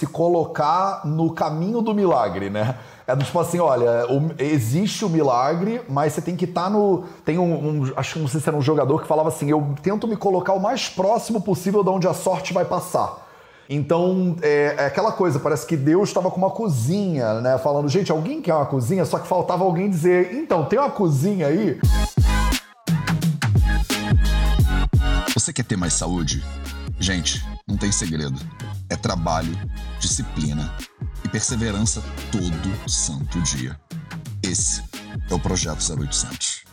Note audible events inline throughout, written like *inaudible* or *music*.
se colocar no caminho do milagre, né? É tipo assim, olha, existe o milagre, mas você tem que estar no. Tem um, um- Acho que não sei se era um jogador que falava assim: eu tento me colocar o mais próximo possível de onde a sorte vai passar. Então, é, é aquela coisa, parece que Deus estava com uma cozinha, né? Falando, gente, alguém quer uma cozinha? Só que faltava alguém dizer, então, tem uma cozinha aí? Você quer ter mais saúde? Gente, não tem segredo. É trabalho, disciplina e perseverança todo santo dia. Esse é o Projeto 0800.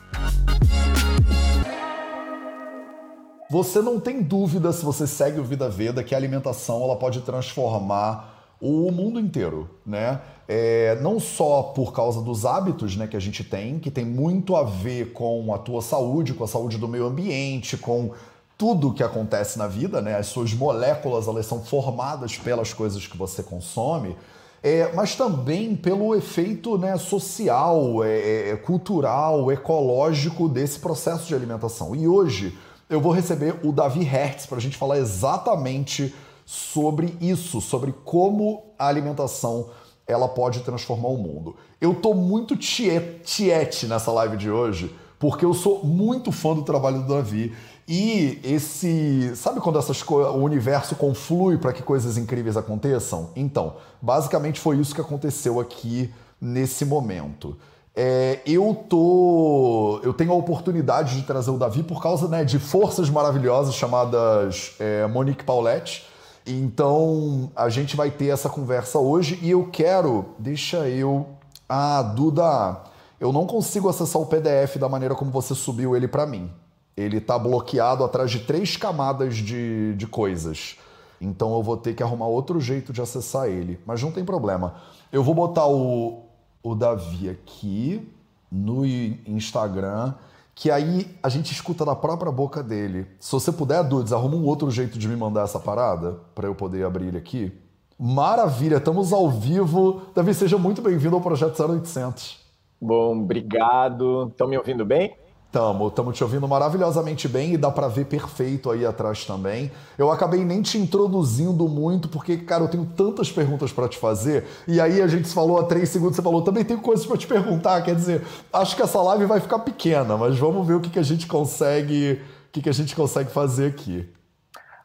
Você não tem dúvida se você segue o Vida Veda que a alimentação ela pode transformar o mundo inteiro, né? É, não só por causa dos hábitos né, que a gente tem, que tem muito a ver com a tua saúde, com a saúde do meio ambiente, com tudo que acontece na vida, né? As suas moléculas elas são formadas pelas coisas que você consome. É, mas também pelo efeito né, social, é, é, cultural, ecológico desse processo de alimentação. E hoje eu vou receber o Davi Hertz para a gente falar exatamente sobre isso, sobre como a alimentação ela pode transformar o mundo. Eu tô muito tiete nessa live de hoje, porque eu sou muito fã do trabalho do Davi e esse, sabe quando essas o universo conflui para que coisas incríveis aconteçam? Então, basicamente foi isso que aconteceu aqui nesse momento. É, eu tô, eu tenho a oportunidade de trazer o Davi por causa né, de forças maravilhosas chamadas é, Monique Paulette. Então a gente vai ter essa conversa hoje e eu quero, deixa eu, ah, Duda, eu não consigo acessar o PDF da maneira como você subiu ele para mim. Ele tá bloqueado atrás de três camadas de, de coisas. Então eu vou ter que arrumar outro jeito de acessar ele. Mas não tem problema. Eu vou botar o, o Davi aqui no Instagram, que aí a gente escuta da própria boca dele. Se você puder, Dudes, arruma um outro jeito de me mandar essa parada para eu poder abrir ele aqui. Maravilha, estamos ao vivo. Davi, seja muito bem-vindo ao Projeto 0800. Bom, obrigado. Estão me ouvindo bem? Tamo, tamo te ouvindo maravilhosamente bem e dá para ver perfeito aí atrás também. Eu acabei nem te introduzindo muito porque, cara, eu tenho tantas perguntas para te fazer. E aí a gente se falou há três segundos, você falou, também tenho coisas para te perguntar. Quer dizer, acho que essa live vai ficar pequena, mas vamos ver o que, que a gente consegue, o que, que a gente consegue fazer aqui.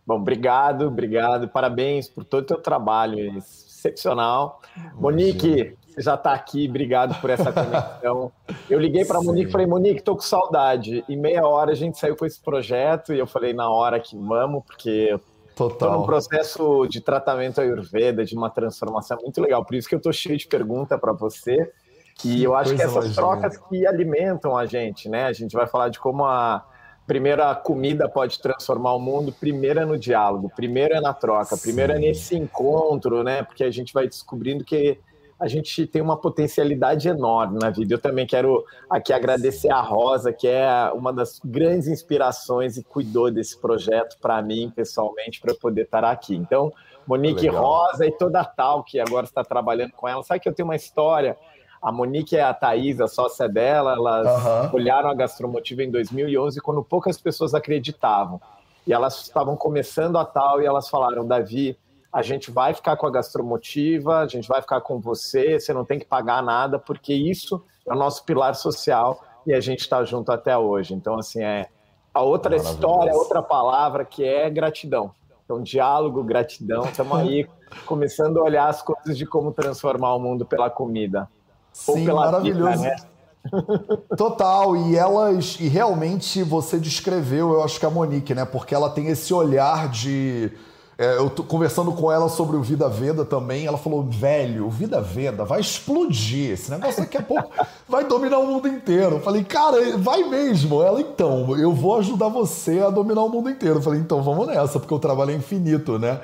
Bom, obrigado, obrigado. Parabéns por todo o teu trabalho excepcional. Monique, você já está aqui, obrigado por essa conexão. Eu liguei para a Monique e falei, Monique, estou com saudade. Em meia hora a gente saiu com esse projeto e eu falei na hora que vamos, porque estou num processo de tratamento Ayurveda, de uma transformação muito legal. Por isso que eu estou cheio de pergunta para você. E que eu acho que essas trocas que alimentam a gente, né? A gente vai falar de como a primeira comida pode transformar o mundo, primeiro é no diálogo, primeiro é na troca, Sim. primeiro é nesse encontro, né? Porque a gente vai descobrindo que a gente tem uma potencialidade enorme na vida. Eu também quero aqui agradecer a Rosa, que é uma das grandes inspirações e cuidou desse projeto para mim, pessoalmente, para eu poder estar aqui. Então, Monique Legal. Rosa e toda a Tal, que agora está trabalhando com ela. Sabe que eu tenho uma história? A Monique e a Thaís, a sócia dela, elas uhum. olharam a Gastromotiva em 2011, quando poucas pessoas acreditavam. E elas estavam começando a Tal e elas falaram, Davi, a gente vai ficar com a gastromotiva, a gente vai ficar com você, você não tem que pagar nada, porque isso é o nosso pilar social e a gente está junto até hoje. Então, assim, é a outra história, outra palavra que é gratidão. Então, diálogo, gratidão, estamos aí *laughs* começando a olhar as coisas de como transformar o mundo pela comida. Sim, ou pela maravilhoso. Vida, né? *laughs* Total, e elas, e realmente você descreveu, eu acho que a Monique, né? Porque ela tem esse olhar de é, eu tô conversando com ela sobre o Vida Veda também. Ela falou: velho, o Vida Veda vai explodir. Esse negócio daqui a pouco *laughs* vai dominar o mundo inteiro. Eu falei, cara, vai mesmo. Ela, então, eu vou ajudar você a dominar o mundo inteiro. Eu falei, então vamos nessa, porque o trabalho é infinito, né?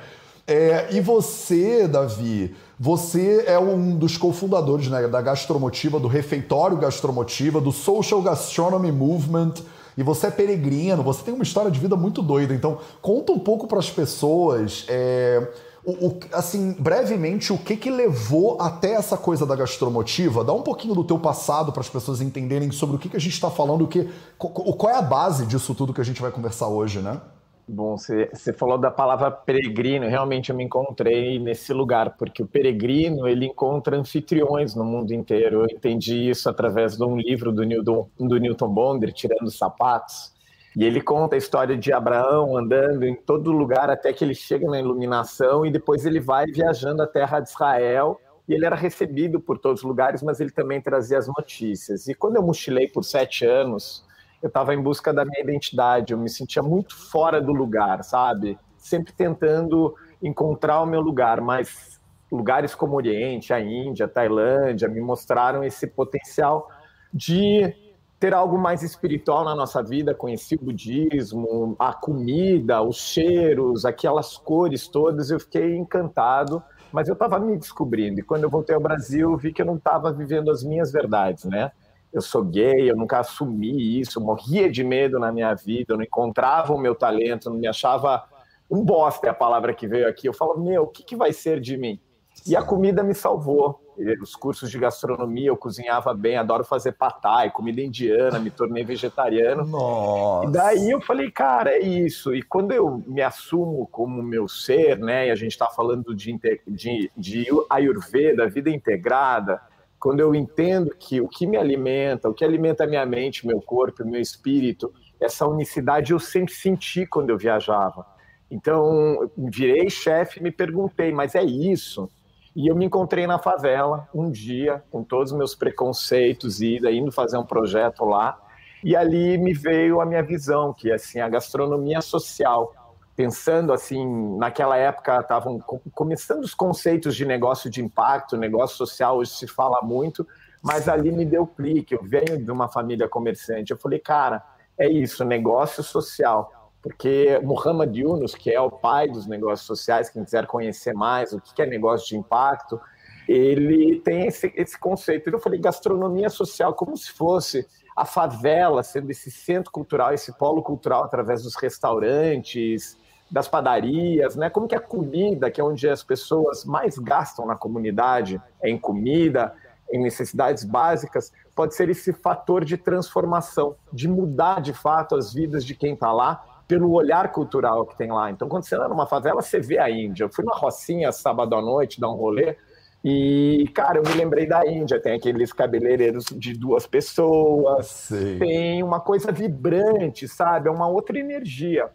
É, e você, Davi, você é um dos cofundadores né, da Gastromotiva, do Refeitório Gastromotiva, do Social Gastronomy Movement e você é peregrino, você tem uma história de vida muito doida. Então, conta um pouco para as pessoas, é, o, o, assim, brevemente, o que que levou até essa coisa da gastromotiva. Dá um pouquinho do teu passado para as pessoas entenderem sobre o que, que a gente está falando, o que, qual é a base disso tudo que a gente vai conversar hoje, né? Bom, você, falou da palavra peregrino, realmente eu me encontrei nesse lugar, porque o peregrino ele encontra anfitriões no mundo inteiro. Eu entendi isso através de um livro do Newton, do Newton Bonder, Tirando os Sapatos, e ele conta a história de Abraão andando em todo lugar até que ele chega na iluminação e depois ele vai viajando a terra de Israel. E ele era recebido por todos os lugares, mas ele também trazia as notícias. E quando eu mochilei por sete anos, eu estava em busca da minha identidade, eu me sentia muito fora do lugar, sabe? Sempre tentando encontrar o meu lugar, mas lugares como o Oriente, a Índia, a Tailândia me mostraram esse potencial de ter algo mais espiritual na nossa vida, conheci o budismo, a comida, os cheiros, aquelas cores todas, eu fiquei encantado, mas eu estava me descobrindo. E quando eu voltei ao Brasil, vi que eu não estava vivendo as minhas verdades, né? Eu sou gay, eu nunca assumi isso, morria de medo na minha vida, eu não encontrava o meu talento, não me achava um bosta é a palavra que veio aqui. Eu falo, meu, o que, que vai ser de mim? E a comida me salvou. Os cursos de gastronomia, eu cozinhava bem, adoro fazer patai, comida indiana, me tornei vegetariano. Nossa. E daí eu falei, cara, é isso. E quando eu me assumo como meu ser, né, e a gente está falando de, de, de Ayurveda, vida integrada, quando eu entendo que o que me alimenta, o que alimenta minha mente, meu corpo, meu espírito, essa unicidade eu sempre senti quando eu viajava. Então, virei chefe e me perguntei, mas é isso? E eu me encontrei na favela um dia, com todos os meus preconceitos, e indo fazer um projeto lá. E ali me veio a minha visão, que é assim, a gastronomia social pensando assim, naquela época estavam começando os conceitos de negócio de impacto, negócio social, hoje se fala muito, mas ali me deu clique. Eu venho de uma família comerciante. Eu falei, cara, é isso, negócio social. Porque Muhammad Yunus, que é o pai dos negócios sociais, quem quiser conhecer mais o que é negócio de impacto, ele tem esse, esse conceito. Eu falei, gastronomia social, como se fosse a favela sendo esse centro cultural, esse polo cultural através dos restaurantes, das padarias, né? Como que a comida, que é onde as pessoas mais gastam na comunidade, é em comida, em necessidades básicas, pode ser esse fator de transformação, de mudar de fato as vidas de quem está lá pelo olhar cultural que tem lá. Então, quando você anda numa favela, você vê a Índia. Eu fui numa Rocinha sábado à noite dar um rolê e, cara, eu me lembrei da Índia. Tem aqueles cabeleireiros de duas pessoas, Sei. tem uma coisa vibrante, sabe? É uma outra energia.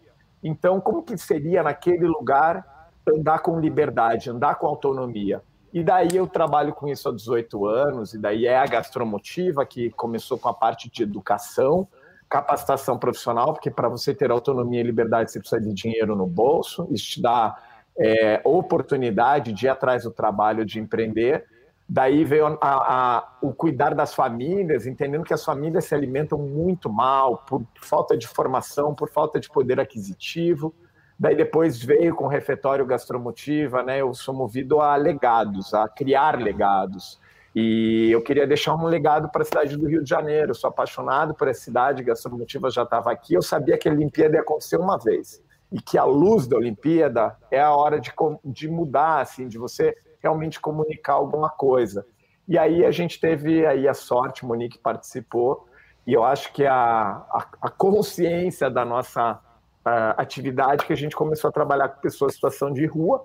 Então, como que seria naquele lugar andar com liberdade, andar com autonomia? E daí eu trabalho com isso há 18 anos, e daí é a gastromotiva, que começou com a parte de educação, capacitação profissional, porque para você ter autonomia e liberdade você precisa de dinheiro no bolso, isso te dá é, oportunidade de ir atrás do trabalho, de empreender, Daí veio a, a, o cuidar das famílias, entendendo que as famílias se alimentam muito mal por falta de formação, por falta de poder aquisitivo. Daí depois veio com o refeitório gastromotiva, né? Eu sou movido a legados, a criar legados. E eu queria deixar um legado para a cidade do Rio de Janeiro. Eu sou apaixonado por essa cidade, gastromotiva já estava aqui. Eu sabia que a Olimpíada ia acontecer uma vez e que a luz da Olimpíada é a hora de, de mudar, assim, de você realmente comunicar alguma coisa. E aí a gente teve aí a sorte, Monique participou, e eu acho que a, a, a consciência da nossa a, atividade que a gente começou a trabalhar com pessoas em situação de rua,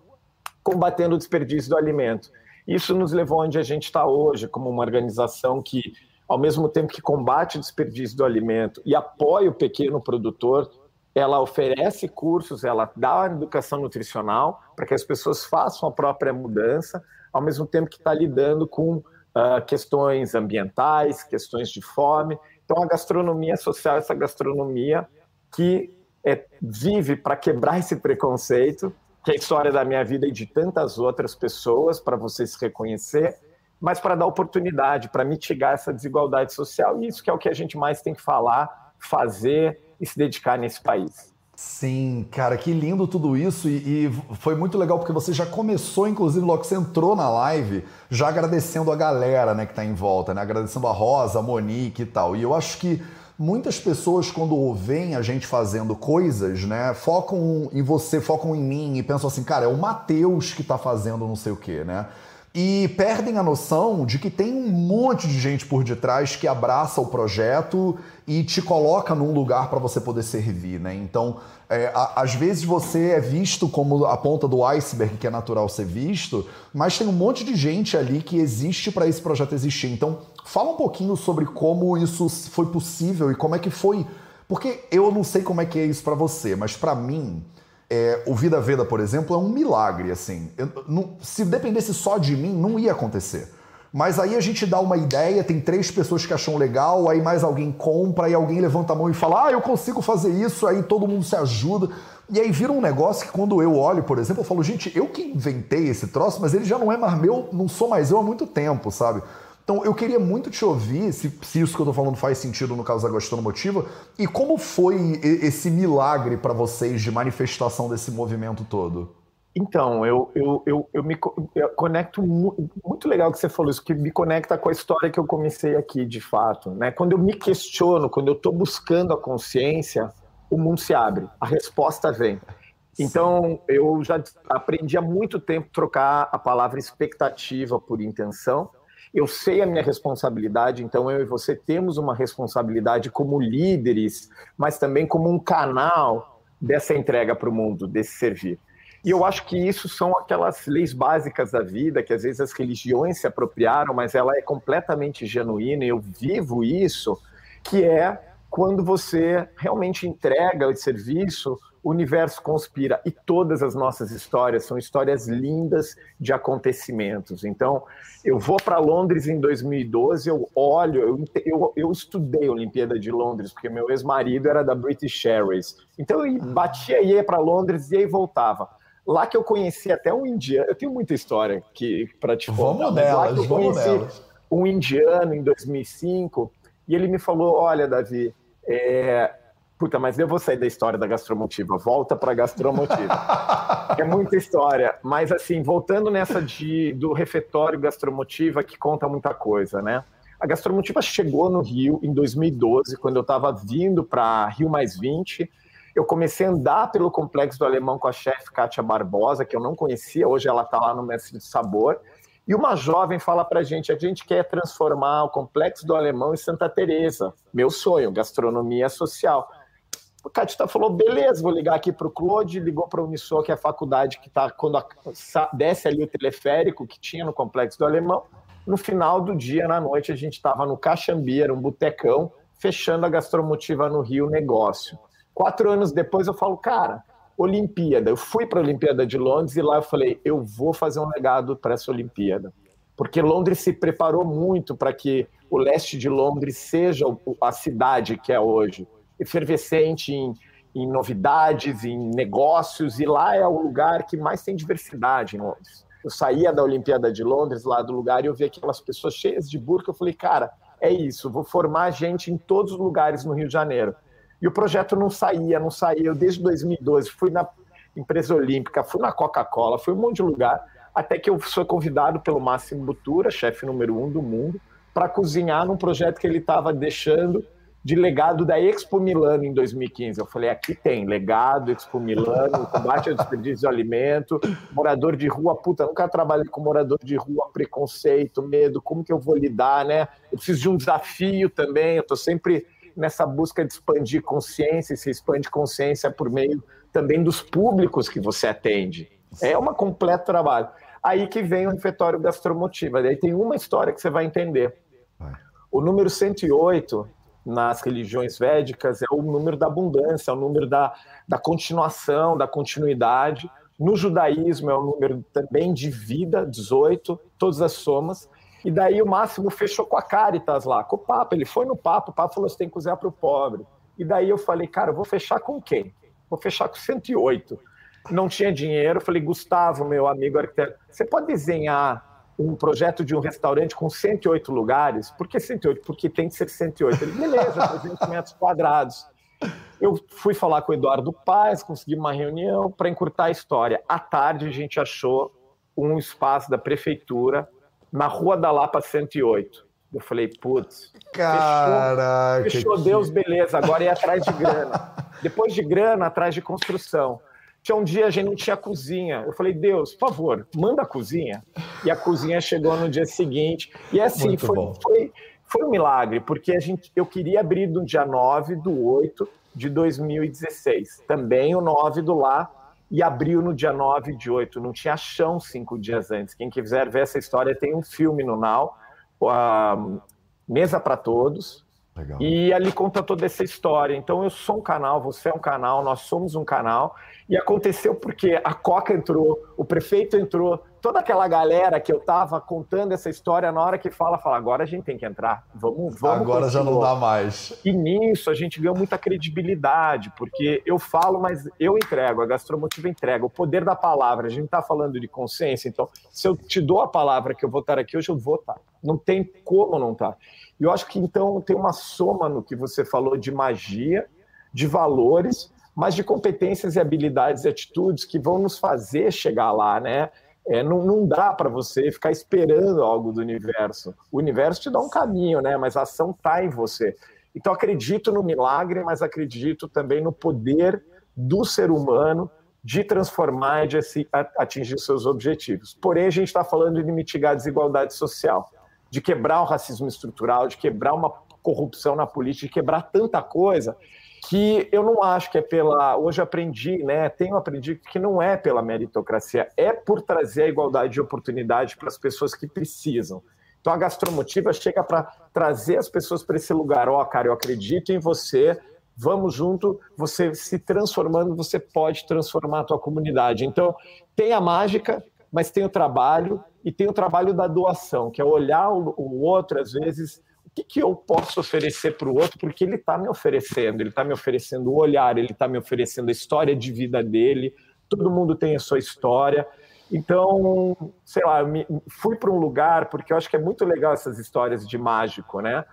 combatendo o desperdício do alimento. Isso nos levou onde a gente está hoje, como uma organização que, ao mesmo tempo que combate o desperdício do alimento e apoia o pequeno produtor, ela oferece cursos, ela dá educação nutricional para que as pessoas façam a própria mudança, ao mesmo tempo que está lidando com uh, questões ambientais, questões de fome. Então, a gastronomia social, essa gastronomia que é, vive para quebrar esse preconceito, que é a história da minha vida e de tantas outras pessoas, para você se reconhecer, mas para dar oportunidade, para mitigar essa desigualdade social. E isso que é o que a gente mais tem que falar, fazer e se dedicar nesse país. Sim, cara, que lindo tudo isso e, e, foi muito legal porque você já começou, inclusive, logo que você entrou na live, já agradecendo a galera, né, que tá em volta, né, agradecendo a Rosa, a Monique e tal. E eu acho que muitas pessoas quando veem a gente fazendo coisas, né, focam em você, focam em mim e pensam assim, cara, é o Matheus que tá fazendo não sei o quê, né? E perdem a noção de que tem um monte de gente por detrás que abraça o projeto e te coloca num lugar para você poder servir, né? Então, é, a, às vezes você é visto como a ponta do iceberg que é natural ser visto, mas tem um monte de gente ali que existe para esse projeto existir. Então, fala um pouquinho sobre como isso foi possível e como é que foi, porque eu não sei como é que é isso para você, mas para mim é, o Vida Veda, por exemplo, é um milagre, assim. Eu, não, se dependesse só de mim, não ia acontecer. Mas aí a gente dá uma ideia, tem três pessoas que acham legal, aí mais alguém compra, e alguém levanta a mão e fala, ah, eu consigo fazer isso, aí todo mundo se ajuda. E aí vira um negócio que quando eu olho, por exemplo, eu falo, gente, eu que inventei esse troço, mas ele já não é mais meu, não sou mais eu há muito tempo, sabe? Então eu queria muito te ouvir, se, se isso que eu tô falando faz sentido no caso da gastronomotiva, e como foi esse milagre para vocês de manifestação desse movimento todo? Então, eu, eu, eu, eu me eu conecto muito, muito legal que você falou isso, que me conecta com a história que eu comecei aqui, de fato. Né? Quando eu me questiono, quando eu estou buscando a consciência, o mundo se abre, a resposta vem. Então, eu já aprendi há muito tempo trocar a palavra expectativa por intenção eu sei a minha responsabilidade, então eu e você temos uma responsabilidade como líderes, mas também como um canal dessa entrega para o mundo, desse servir. E eu acho que isso são aquelas leis básicas da vida que às vezes as religiões se apropriaram, mas ela é completamente genuína, e eu vivo isso, que é quando você realmente entrega esse serviço o universo conspira e todas as nossas histórias são histórias lindas de acontecimentos. Então, eu vou para Londres em 2012, eu olho, eu, eu, eu, estudei a Olimpíada de Londres, porque meu ex-marido era da British Airways. Então, eu batia e ia para Londres e aí voltava. Lá que eu conheci até um indiano, eu tenho muita história para te contar. Vamos delas, lá que eu conheci um indiano em 2005 e ele me falou: Olha, Davi, é, Puta, mas eu vou sair da história da gastromotiva. Volta para a gastromotiva. *laughs* é muita história. Mas, assim, voltando nessa de, do refeitório gastromotiva, que conta muita coisa, né? A gastromotiva chegou no Rio em 2012, quando eu estava vindo para Rio Mais 20. Eu comecei a andar pelo Complexo do Alemão com a chefe Kátia Barbosa, que eu não conhecia, hoje ela está lá no Mestre de Sabor. E uma jovem fala para a gente: a gente quer transformar o Complexo do Alemão em Santa Teresa. Meu sonho, gastronomia social. O Catita falou: beleza, vou ligar aqui para o Claude, ligou para a Unisor, que é a faculdade que está, quando a, desce ali o teleférico que tinha no Complexo do Alemão. No final do dia, na noite, a gente estava no Caxambi, um botecão, fechando a gastromotiva no Rio Negócio. Quatro anos depois, eu falo, cara, Olimpíada. Eu fui para a Olimpíada de Londres e lá eu falei, eu vou fazer um legado para essa Olimpíada. Porque Londres se preparou muito para que o leste de Londres seja a cidade que é hoje efervescente em, em novidades, em negócios, e lá é o lugar que mais tem diversidade em Londres. Eu saía da Olimpíada de Londres, lá do lugar, e eu via aquelas pessoas cheias de burca. Eu falei, cara, é isso, vou formar gente em todos os lugares no Rio de Janeiro. E o projeto não saía, não saía. Eu, desde 2012, fui na empresa olímpica, fui na Coca-Cola, fui um monte de lugar, até que eu sou convidado pelo Máximo Butura, chefe número um do mundo, para cozinhar num projeto que ele estava deixando de legado da Expo Milano em 2015. Eu falei, aqui tem legado, Expo Milano, combate ao desperdício de alimento, morador de rua, puta, nunca trabalhei com morador de rua, preconceito, medo, como que eu vou lidar, né? Eu preciso de um desafio também, eu estou sempre nessa busca de expandir consciência, e se expande consciência por meio também dos públicos que você atende. É um completo trabalho. Aí que vem o refeitório gastromotiva. Daí tem uma história que você vai entender. O número 108 nas religiões védicas é o número da abundância, é o número da, da continuação, da continuidade. No judaísmo é o número também de vida, 18, todas as somas. E daí o Máximo fechou com a Caritas lá, com o Papa. Ele foi no Papa, o Papa falou: você tem que cozinhar para o pobre. E daí eu falei: cara, eu vou fechar com quem? Vou fechar com 108. Não tinha dinheiro. Eu falei: Gustavo, meu amigo arquiteto, você pode desenhar um projeto de um restaurante com 108 lugares. Por que 108? Porque tem que ser 108. Ele, beleza, 300 metros quadrados. Eu fui falar com o Eduardo Paz, consegui uma reunião para encurtar a história. À tarde, a gente achou um espaço da prefeitura na Rua da Lapa 108. Eu falei, putz, Caraca, fechou, fechou Deus, beleza, agora é atrás de grana. Depois de grana, atrás de construção. Tinha um dia a gente não tinha cozinha. Eu falei, Deus, por favor, manda a cozinha. e a cozinha chegou no dia seguinte. E assim, foi, foi, foi, um milagre, porque a gente, eu queria abrir no dia 9 do 8 de 2016. Também o 9 do lá, e abriu no dia 9 de 8. Não tinha chão cinco dias antes. Quem quiser ver essa história, tem um filme no Now, Mesa para Todos, Legal. E ali conta toda essa história. Então eu sou um canal, você é um canal, nós somos um canal. E aconteceu porque a Coca entrou, o prefeito entrou, toda aquela galera que eu tava contando essa história, na hora que fala, fala, agora a gente tem que entrar. Vamos, vamos. Agora continuar. já não dá mais. E nisso a gente ganhou muita credibilidade, porque eu falo, mas eu entrego, a gastromotiva entrega, o poder da palavra. A gente está falando de consciência, então se eu te dou a palavra que eu vou estar aqui hoje, eu vou estar. Não tem como não estar. E eu acho que então tem uma soma no que você falou de magia, de valores, mas de competências e habilidades e atitudes que vão nos fazer chegar lá, né? É, não, não dá para você ficar esperando algo do universo. O universo te dá um caminho, né? Mas a ação está em você. Então acredito no milagre, mas acredito também no poder do ser humano de transformar e de atingir seus objetivos. Porém, a gente está falando de mitigar a desigualdade social de quebrar o racismo estrutural, de quebrar uma corrupção na política, de quebrar tanta coisa que eu não acho que é pela. Hoje aprendi, né? Tenho aprendido que não é pela meritocracia, é por trazer a igualdade de oportunidade para as pessoas que precisam. Então a gastromotiva chega para trazer as pessoas para esse lugar. Ó, oh, cara, eu acredito em você. Vamos junto, você se transformando, você pode transformar a tua comunidade. Então, tem a mágica, mas tem o trabalho e tem o trabalho da doação, que é olhar o, outro, às vezes, que, que eu posso oferecer para o outro, porque ele está me oferecendo, ele está me oferecendo o olhar, ele está me oferecendo a história de vida dele, todo mundo tem a sua história. Então, sei lá, fui para um lugar, porque eu acho que é muito legal essas histórias de mágico, né?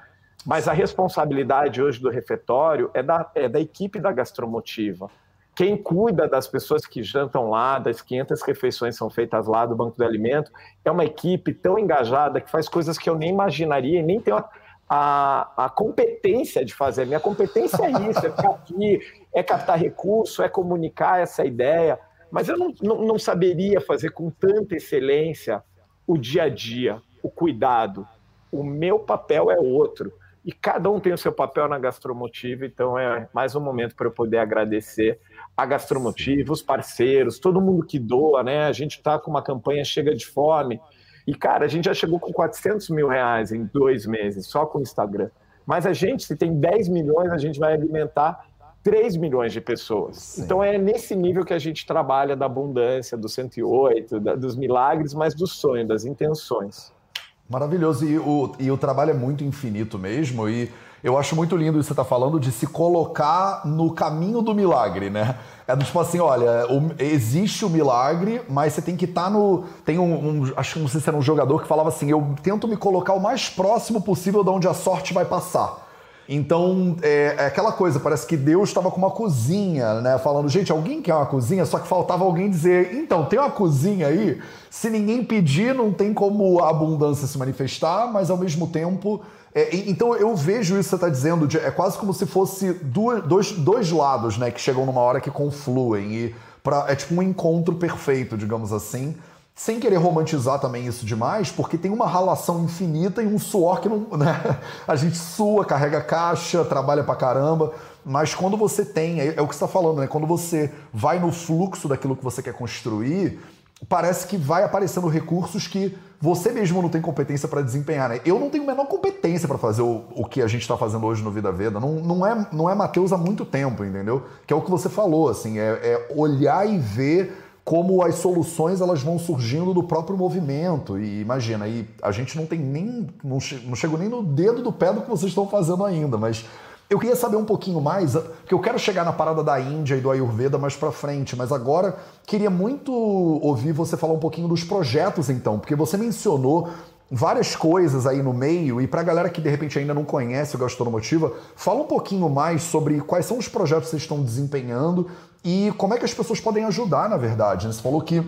Mas a responsabilidade hoje do refeitório é da, é da equipe da gastromotiva quem cuida das pessoas que jantam lá, das 500 refeições são feitas lá do Banco do Alimento, é uma equipe tão engajada que faz coisas que eu nem imaginaria e nem tenho a, a, a competência de fazer. Minha competência é isso, é ficar aqui, é captar recurso, é comunicar essa ideia, mas eu não, não, não saberia fazer com tanta excelência o dia a dia, o cuidado. O meu papel é outro e cada um tem o seu papel na gastromotiva, então é mais um momento para eu poder agradecer a Gastromotiva, os parceiros, todo mundo que doa, né? A gente está com uma campanha Chega de Fome. E, cara, a gente já chegou com 400 mil reais em dois meses, só com o Instagram. Mas a gente, se tem 10 milhões, a gente vai alimentar 3 milhões de pessoas. Sim. Então é nesse nível que a gente trabalha da abundância, do 108, da, dos milagres, mas do sonho, das intenções. Maravilhoso. E o, e o trabalho é muito infinito mesmo. E eu acho muito lindo isso que você está falando de se colocar no caminho do milagre, né? É tipo assim, olha, o, existe o milagre, mas você tem que estar tá no. Tem um, um, Acho que não sei se era um jogador que falava assim: eu tento me colocar o mais próximo possível de onde a sorte vai passar. Então, é, é, aquela coisa, parece que Deus estava com uma cozinha, né? Falando, gente, alguém quer uma cozinha? Só que faltava alguém dizer, então, tem uma cozinha aí? Se ninguém pedir, não tem como a abundância se manifestar, mas ao mesmo tempo. É, então eu vejo isso que você está dizendo, de, é quase como se fosse duas, dois, dois lados, né? Que chegam numa hora que confluem. E pra, é tipo um encontro perfeito, digamos assim sem querer romantizar também isso demais, porque tem uma relação infinita e um suor que não. *laughs* Né? A gente sua, carrega caixa, trabalha pra caramba, mas quando você tem, é, é o que você está falando, né? Quando você vai no fluxo daquilo que você quer construir, parece que vai aparecendo recursos que você mesmo não tem competência para desempenhar. Né? Eu não tenho a menor competência para fazer o, o que a gente está fazendo hoje no Vida Veda. Não, não é, não é Mateus há muito tempo, entendeu? Que é o que você falou, assim, é, é olhar e ver como as soluções elas vão surgindo do próprio movimento. E imagina, aí a gente não tem nem. Não, che não chegou nem no dedo do pé do que vocês estão fazendo ainda, mas. Eu queria saber um pouquinho mais, porque eu quero chegar na parada da Índia e do Ayurveda mais para frente, mas agora queria muito ouvir você falar um pouquinho dos projetos então, porque você mencionou várias coisas aí no meio e para a galera que de repente ainda não conhece o Gastromotiva, fala um pouquinho mais sobre quais são os projetos que vocês estão desempenhando e como é que as pessoas podem ajudar, na verdade. Né? Você falou que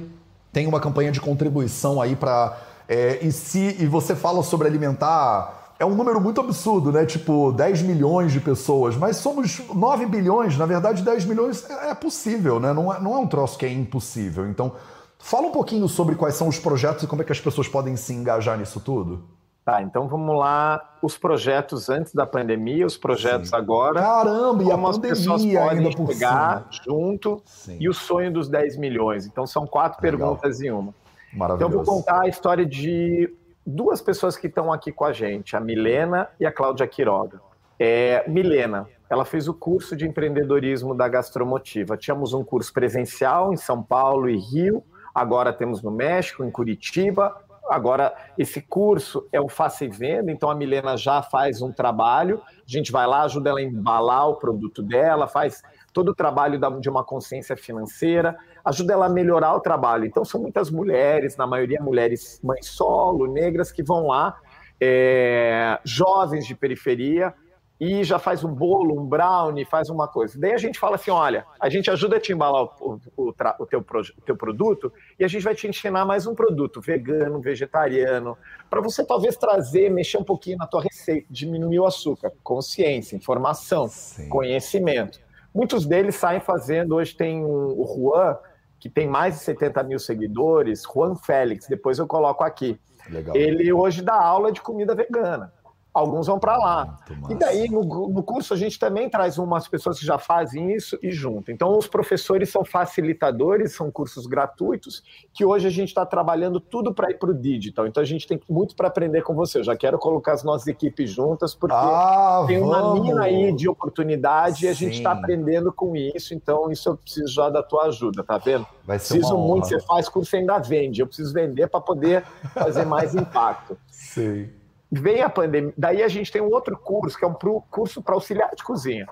tem uma campanha de contribuição aí para. É, e, se, e você fala sobre alimentar. É um número muito absurdo, né? Tipo, 10 milhões de pessoas, mas somos 9 bilhões, na verdade, 10 milhões é, é possível, né? Não é, não é um troço que é impossível. Então, Fala um pouquinho sobre quais são os projetos e como é que as pessoas podem se engajar nisso tudo. Tá, então vamos lá. Os projetos antes da pandemia, os projetos Sim. agora. Caramba, e a pandemia as pessoas podem ainda chegar junto Sim. e o sonho dos 10 milhões. Então são quatro Legal. perguntas em uma. Maravilhoso. Então eu vou contar a história de duas pessoas que estão aqui com a gente, a Milena e a Cláudia Quiroga. É, Milena, ela fez o curso de empreendedorismo da Gastromotiva. Tínhamos um curso presencial em São Paulo e Rio, agora temos no México, em Curitiba, Agora, esse curso é o Faça e Venda, então a Milena já faz um trabalho, a gente vai lá, ajuda ela a embalar o produto dela, faz todo o trabalho de uma consciência financeira, ajuda ela a melhorar o trabalho. Então, são muitas mulheres, na maioria mulheres mães solo, negras, que vão lá, é, jovens de periferia, e já faz um bolo, um brownie, faz uma coisa. Daí a gente fala assim: olha, a gente ajuda a te embalar o, o, o, teu, o teu produto e a gente vai te ensinar mais um produto vegano, vegetariano, para você talvez trazer, mexer um pouquinho na tua receita, diminuir o açúcar. Consciência, informação, Sim. conhecimento. Muitos deles saem fazendo, hoje tem o Juan, que tem mais de 70 mil seguidores, Juan Félix, depois eu coloco aqui. Legal. Ele hoje dá aula de comida vegana alguns vão para lá. E daí, no, no, curso, a gente também traz umas pessoas que já fazem isso e junto. Então, os professores são facilitadores, são cursos gratuitos, que hoje a gente está trabalhando tudo para ir para o digital. Então, a gente tem muito para aprender com você. Eu já quero colocar as nossas equipes juntas, porque ah, tem uma vamos. mina aí de oportunidade Sim. e a gente está aprendendo com isso. Então, isso eu preciso já da tua ajuda, tá vendo? Vai ser preciso muito, você faz curso e ainda vende. Eu preciso vender para poder fazer mais *laughs* impacto. Sim. Vem a pandemia, daí a gente tem um outro curso, que é um curso para auxiliar de cozinha,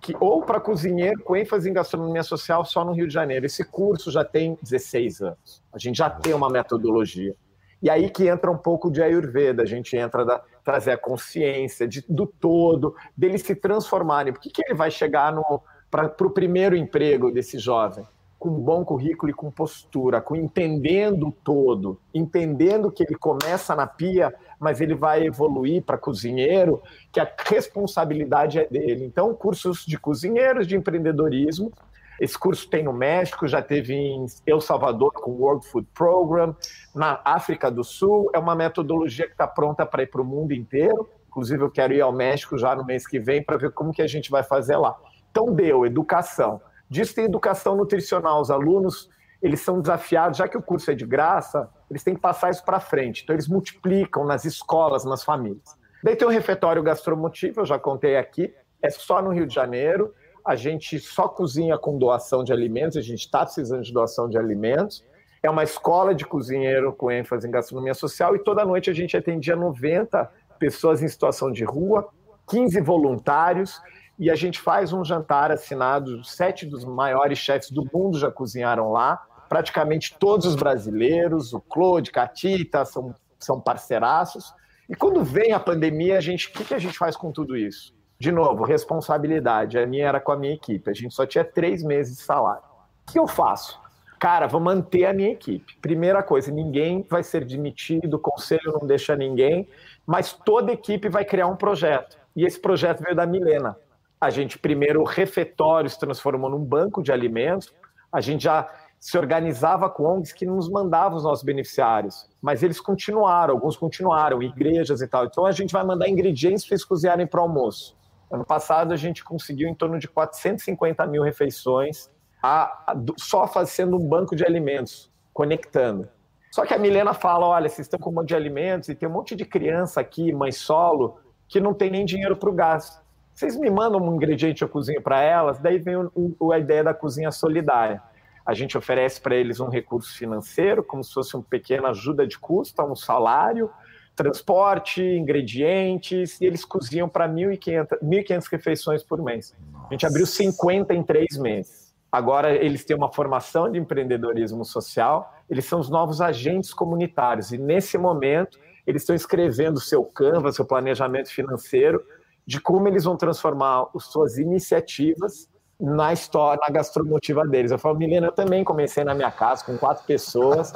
que, ou para cozinheiro com ênfase em gastronomia social só no Rio de Janeiro. Esse curso já tem 16 anos, a gente já tem uma metodologia. E aí que entra um pouco de Ayurveda, a gente entra da trazer a consciência de, do todo, deles se transformarem. Por que, que ele vai chegar para o primeiro emprego desse jovem? com um bom currículo e com postura, com entendendo o todo, entendendo que ele começa na pia, mas ele vai evoluir para cozinheiro, que a responsabilidade é dele. Então, cursos de cozinheiros, de empreendedorismo. Esse curso tem no México, já teve em El Salvador com o World Food Program, na África do Sul. É uma metodologia que está pronta para ir para o mundo inteiro. Inclusive, eu quero ir ao México já no mês que vem para ver como que a gente vai fazer lá. Então, deu educação Disso tem educação nutricional. Os alunos eles são desafiados, já que o curso é de graça, eles têm que passar isso para frente. Então, eles multiplicam nas escolas, nas famílias. Daí tem o refeitório gastromotivo, eu já contei aqui, é só no Rio de Janeiro. A gente só cozinha com doação de alimentos, a gente está precisando de doação de alimentos. É uma escola de cozinheiro com ênfase em gastronomia social e toda noite a gente atendia 90 pessoas em situação de rua, 15 voluntários e a gente faz um jantar assinado, sete dos maiores chefes do mundo já cozinharam lá, praticamente todos os brasileiros, o Claude, Catita, são, são parceiraços. E quando vem a pandemia, a gente, o que, que a gente faz com tudo isso? De novo, responsabilidade. A minha era com a minha equipe, a gente só tinha três meses de salário. O que eu faço? Cara, vou manter a minha equipe. Primeira coisa, ninguém vai ser demitido, o conselho não deixa ninguém, mas toda equipe vai criar um projeto. E esse projeto veio da Milena a gente primeiro o refeitório se transformou num banco de alimentos, a gente já se organizava com ONGs que nos mandavam os nossos beneficiários, mas eles continuaram, alguns continuaram, igrejas e tal. Então a gente vai mandar ingredientes para eles cozinharem para o almoço. Ano passado a gente conseguiu em torno de 450 mil refeições, a, a, só fazendo um banco de alimentos, conectando. Só que a Milena fala: olha, vocês estão com um monte de alimentos e tem um monte de criança aqui, mãe solo, que não tem nem dinheiro para o gás. Vocês me mandam um ingrediente eu cozinho para elas, daí vem o, o, a ideia da cozinha solidária. A gente oferece para eles um recurso financeiro, como se fosse uma pequena ajuda de custo, um salário, transporte, ingredientes, e eles cozinham para 1.500 refeições por mês. Nossa. A gente abriu 50 em três meses. Agora eles têm uma formação de empreendedorismo social, eles são os novos agentes comunitários, e nesse momento eles estão escrevendo o seu Canva, seu planejamento financeiro, de como eles vão transformar as suas iniciativas na história, na gastromotiva deles. Eu falo, Milena, eu também comecei na minha casa com quatro pessoas.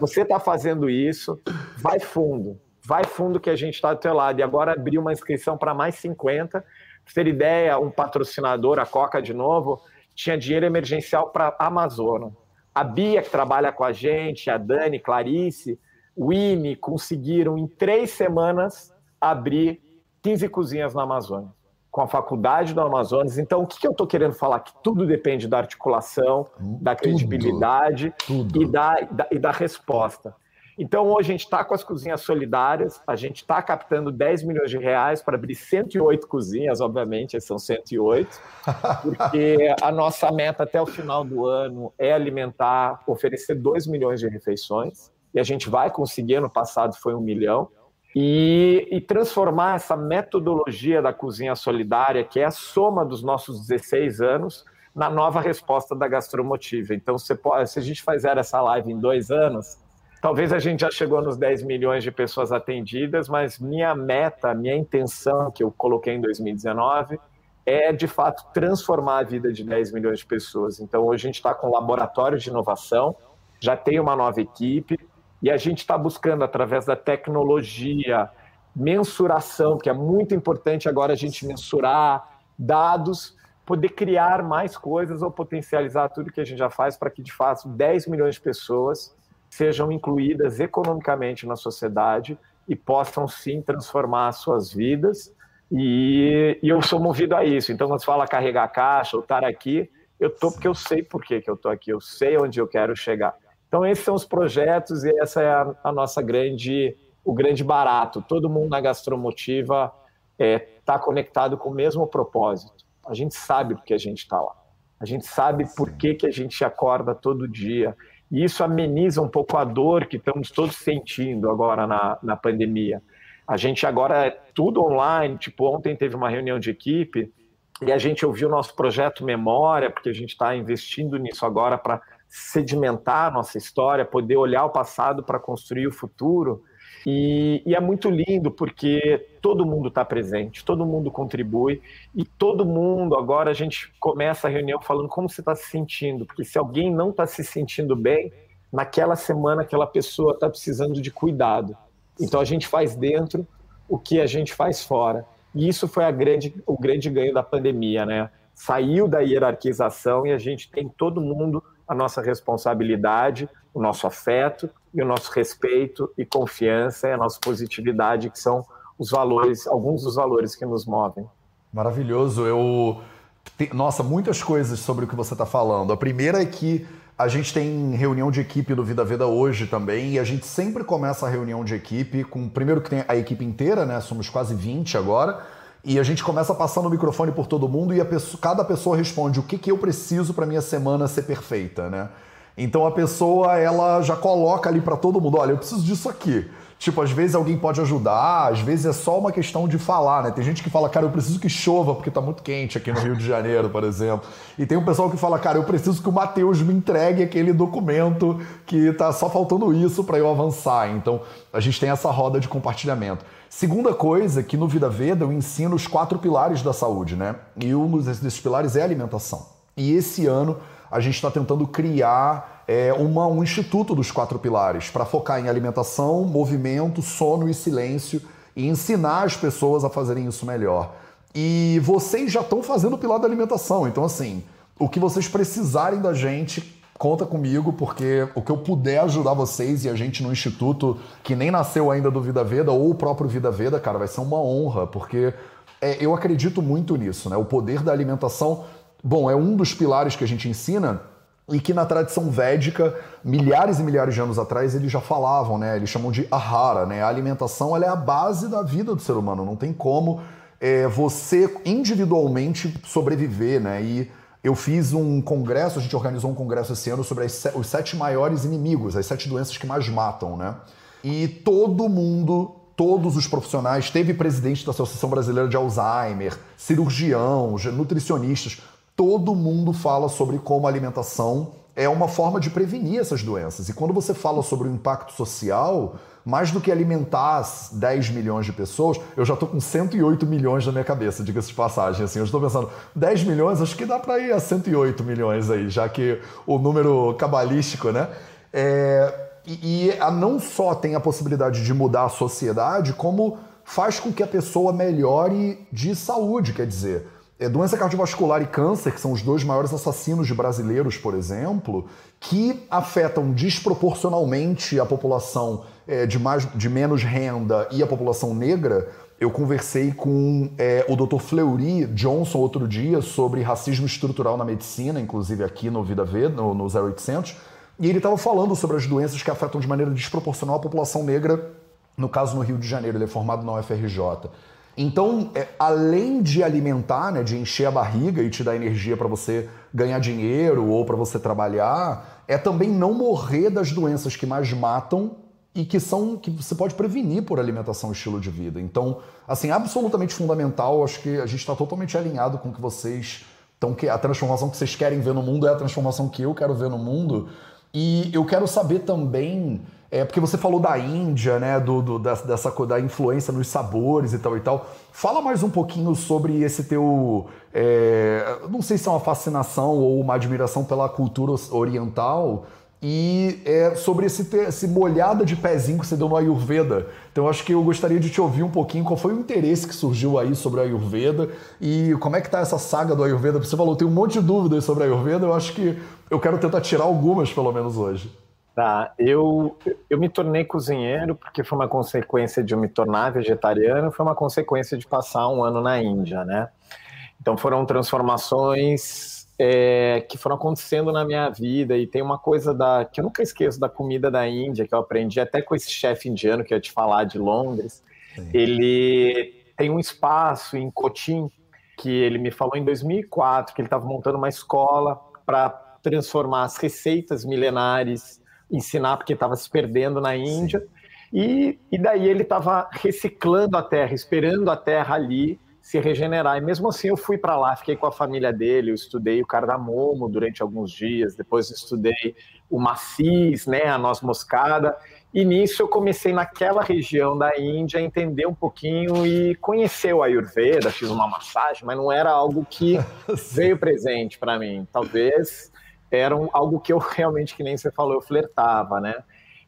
Você está fazendo isso, vai fundo, vai fundo que a gente está do teu lado. E agora abriu uma inscrição para mais 50. Pra ter ideia, um patrocinador, a Coca de novo, tinha dinheiro emergencial para a Amazônia. A Bia, que trabalha com a gente, a Dani, Clarice, o IME, conseguiram em três semanas abrir 15 cozinhas na Amazônia, com a faculdade do Amazonas. Então, o que, que eu estou querendo falar? Que tudo depende da articulação, da credibilidade tudo, tudo. E, da, da, e da resposta. Então, hoje a gente está com as cozinhas solidárias, a gente está captando 10 milhões de reais para abrir 108 cozinhas, obviamente, são 108, *laughs* porque a nossa meta até o final do ano é alimentar, oferecer 2 milhões de refeições, e a gente vai conseguir, ano passado foi um milhão, e, e, transformar essa metodologia da cozinha solidária, que é a soma dos nossos 16 anos, na nova resposta da gastromotiva. Então, se a gente fizer essa live em dois anos, Talvez a gente já chegou nos 10 milhões de pessoas atendidas, mas minha meta, minha intenção que eu coloquei em 2019 é, de fato, transformar a vida de 10 milhões de pessoas. Então, hoje a gente está com um laboratório de inovação, já tem uma nova equipe, e a gente está buscando, através da tecnologia, mensuração, que é muito importante agora a gente mensurar dados, poder criar mais coisas ou potencializar tudo que a gente já faz para que, de fato, 10 milhões de pessoas sejam incluídas economicamente na sociedade e possam sim transformar suas vidas. E, e eu sou movido a isso. Então, quando você fala carregar caixa ou estar aqui, eu estou porque eu sei por que eu estou aqui, eu sei onde eu quero chegar. Então, esses são os projetos e essa é a, a nossa grande, o grande barato. Todo mundo na gastromotiva está é, tá conectado com o mesmo propósito. A gente sabe porque a gente está lá. A gente sabe por que, que a gente acorda todo dia e isso ameniza um pouco a dor que estamos todos sentindo agora na, na pandemia. A gente agora é tudo online, tipo, ontem teve uma reunião de equipe e a gente ouviu o nosso projeto Memória, porque a gente está investindo nisso agora para sedimentar nossa história, poder olhar o passado para construir o futuro. E, e, é muito lindo porque todo mundo está presente, todo mundo contribui e todo mundo agora a gente começa a reunião falando como você está se sentindo, porque se alguém não está se sentindo bem, naquela semana aquela pessoa está precisando de cuidado. Então a gente faz dentro o que a gente faz fora. E isso foi grande, o grande ganho da pandemia, né? Saiu da hierarquização e a gente tem todo mundo a nossa responsabilidade, o nosso afeto e o nosso respeito e confiança e a nossa positividade, que são os valores, alguns dos valores que nos movem. Maravilhoso. Eu nossa, muitas coisas sobre o que você está falando. A primeira é que a gente tem reunião de equipe do Vida Veda hoje também, e a gente sempre começa a reunião de equipe com primeiro que tem a equipe inteira, né? Somos quase 20 agora. E a gente começa passando o microfone por todo mundo e pessoa, cada pessoa responde o que, que eu preciso para minha semana ser perfeita, né? Então a pessoa ela já coloca ali para todo mundo, olha, eu preciso disso aqui. Tipo, às vezes alguém pode ajudar, às vezes é só uma questão de falar, né? Tem gente que fala, cara, eu preciso que chova porque tá muito quente aqui no Rio de Janeiro, por exemplo. E tem um pessoal que fala, cara, eu preciso que o Matheus me entregue aquele documento que tá só faltando isso para eu avançar. Então, a gente tem essa roda de compartilhamento. Segunda coisa, que no Vida Veda eu ensino os quatro pilares da saúde, né? E um desses pilares é a alimentação. E esse ano a gente está tentando criar é, uma, um instituto dos quatro pilares para focar em alimentação, movimento, sono e silêncio e ensinar as pessoas a fazerem isso melhor. E vocês já estão fazendo o pilar da alimentação, então assim, o que vocês precisarem da gente, conta comigo, porque o que eu puder ajudar vocês e a gente no instituto que nem nasceu ainda do Vida Veda ou o próprio Vida Veda, cara, vai ser uma honra, porque é, eu acredito muito nisso, né? O poder da alimentação Bom, é um dos pilares que a gente ensina e que na tradição védica, milhares e milhares de anos atrás, eles já falavam, né? Eles chamam de ahara, né? A alimentação ela é a base da vida do ser humano, não tem como é, você individualmente sobreviver, né? E eu fiz um congresso, a gente organizou um congresso esse ano sobre os sete maiores inimigos, as sete doenças que mais matam, né? E todo mundo todos os profissionais, teve presidente da Associação Brasileira de Alzheimer, cirurgião, nutricionistas, todo mundo fala sobre como a alimentação é uma forma de prevenir essas doenças. E quando você fala sobre o impacto social, mais do que alimentar 10 milhões de pessoas, eu já estou com 108 milhões na minha cabeça, diga-se de passagem. Assim, eu estou pensando, 10 milhões, acho que dá para ir a 108 milhões aí, já que o número cabalístico, né? É, e, e a não só tem a possibilidade de mudar a sociedade, como faz com que a pessoa melhore de saúde, quer dizer é, doença cardiovascular e câncer, que são os dois maiores assassinos de brasileiros, por exemplo, que afetam desproporcionalmente a população é, de, mais, de menos renda e a população negra. Eu conversei com é, o Dr. Fleury Johnson outro dia sobre racismo estrutural na medicina, inclusive aqui no Vida V, no, no 0800, e ele estava falando sobre as doenças que afetam de maneira desproporcional a população negra, no caso no Rio de Janeiro, ele é formado na UFRJ. Então, é, além de alimentar, né, de encher a barriga e te dar energia para você ganhar dinheiro ou para você trabalhar, é também não morrer das doenças que mais matam e que são que você pode prevenir por alimentação e estilo de vida. Então, assim, absolutamente fundamental. Acho que a gente está totalmente alinhado com o que vocês estão a transformação que vocês querem ver no mundo é a transformação que eu quero ver no mundo. E eu quero saber também é porque você falou da Índia, né? Do, do, dessa, dessa da influência nos sabores e tal e tal. Fala mais um pouquinho sobre esse teu. É, não sei se é uma fascinação ou uma admiração pela cultura oriental. E é, sobre esse, esse molhada de pezinho que você deu no Ayurveda. Então, acho que eu gostaria de te ouvir um pouquinho qual foi o interesse que surgiu aí sobre o Ayurveda e como é que tá essa saga do Ayurveda. Você falou, tem um monte de dúvidas sobre o Ayurveda, eu acho que eu quero tentar tirar algumas, pelo menos hoje. Tá, eu, eu me tornei cozinheiro porque foi uma consequência de eu me tornar vegetariano, foi uma consequência de passar um ano na Índia, né? Então foram transformações é, que foram acontecendo na minha vida e tem uma coisa da que eu nunca esqueço da comida da Índia que eu aprendi até com esse chefe indiano que eu ia te falar de Londres. Sim. Ele tem um espaço em Cotim que ele me falou em 2004 que ele estava montando uma escola para transformar as receitas milenares ensinar porque estava se perdendo na Índia. E, e daí ele estava reciclando a terra, esperando a terra ali se regenerar. E mesmo assim eu fui para lá, fiquei com a família dele, eu estudei o cardamomo durante alguns dias, depois estudei o macis, né, a noz moscada. E nisso eu comecei naquela região da Índia a entender um pouquinho e conhecer o Ayurveda, fiz uma massagem, mas não era algo que *laughs* veio presente para mim. Talvez era algo que eu *laughs* realmente, que nem você falou, eu flertava, né?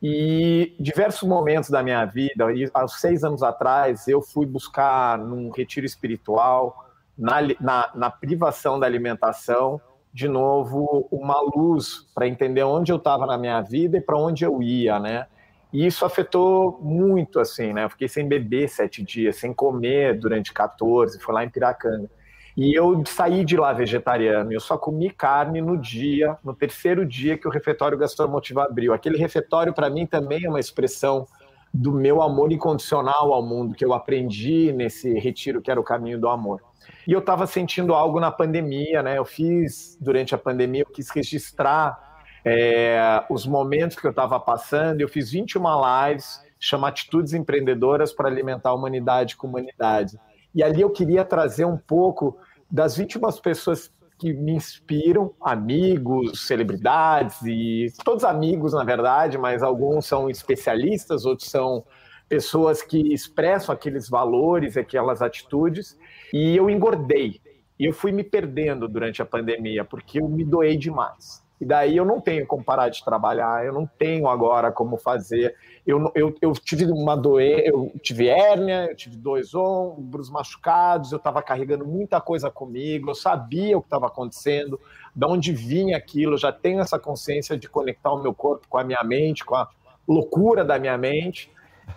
E diversos momentos da minha vida, e aos seis anos atrás, eu fui buscar num retiro espiritual, na, na, na privação da alimentação, de novo, uma luz para entender onde eu estava na minha vida e para onde eu ia, né? E isso afetou muito, assim, né? Eu fiquei sem beber sete dias, sem comer durante 14, foi lá em Piracanga. E eu saí de lá vegetariano, eu só comi carne no dia, no terceiro dia que o refeitório gastromotivo abriu. Aquele refeitório, para mim, também é uma expressão do meu amor incondicional ao mundo, que eu aprendi nesse retiro que era o caminho do amor. E eu estava sentindo algo na pandemia, né? Eu fiz, durante a pandemia, eu quis registrar é, os momentos que eu estava passando, eu fiz 21 lives, chama Atitudes Empreendedoras para Alimentar a Humanidade com Humanidade. E ali eu queria trazer um pouco das 21 pessoas que me inspiram, amigos, celebridades e todos amigos, na verdade, mas alguns são especialistas, outros são pessoas que expressam aqueles valores, aquelas atitudes, e eu engordei. E eu fui me perdendo durante a pandemia, porque eu me doei demais. E daí eu não tenho como parar de trabalhar, eu não tenho agora como fazer. Eu, eu, eu tive uma doença, eu tive hérnia, eu tive dois ombros machucados, eu estava carregando muita coisa comigo, eu sabia o que estava acontecendo, de onde vinha aquilo, eu já tenho essa consciência de conectar o meu corpo com a minha mente, com a loucura da minha mente,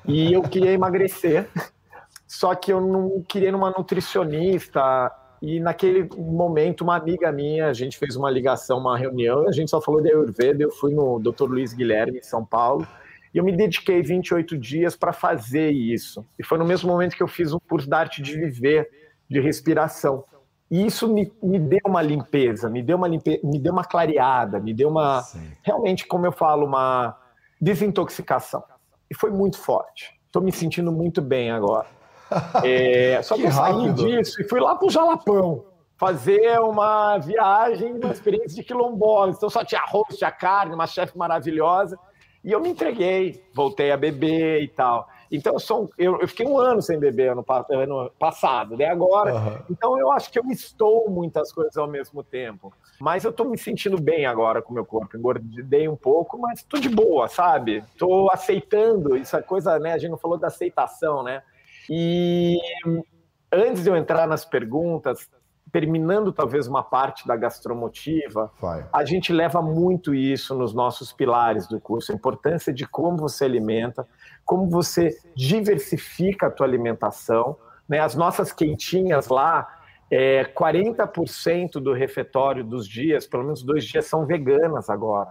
e eu queria emagrecer. *laughs* Só que eu não queria numa nutricionista, e naquele momento, uma amiga minha, a gente fez uma ligação, uma reunião, a gente só falou de Ayurveda. Eu fui no Dr. Luiz Guilherme, em São Paulo, e eu me dediquei 28 dias para fazer isso. E foi no mesmo momento que eu fiz um curso da arte de viver, de respiração. E isso me, me deu uma limpeza, me deu uma limpeza, me deu uma clareada, me deu uma, Sim. realmente, como eu falo, uma desintoxicação. E foi muito forte. Estou me sentindo muito bem agora. É, *laughs* só que, que eu saí disso e fui lá pro Jalapão fazer uma viagem, uma experiência de quilombola. Então só tinha arroz, tinha carne, uma chefe maravilhosa. E eu me entreguei, voltei a beber e tal. Então eu, sou, eu, eu fiquei um ano sem beber ano, ano passado, né? Agora. Uhum. Então eu acho que eu estou muitas coisas ao mesmo tempo. Mas eu estou me sentindo bem agora com o meu corpo. Engordei um pouco, mas estou de boa, sabe? Estou aceitando. Isso é coisa, né? A gente não falou da aceitação, né? E antes de eu entrar nas perguntas, terminando talvez uma parte da gastromotiva, Vai. a gente leva muito isso nos nossos pilares do curso, a importância de como você alimenta, como você diversifica a tua alimentação, né? As nossas quentinhas lá, é, 40% do refeitório dos dias, pelo menos dois dias, são veganas agora.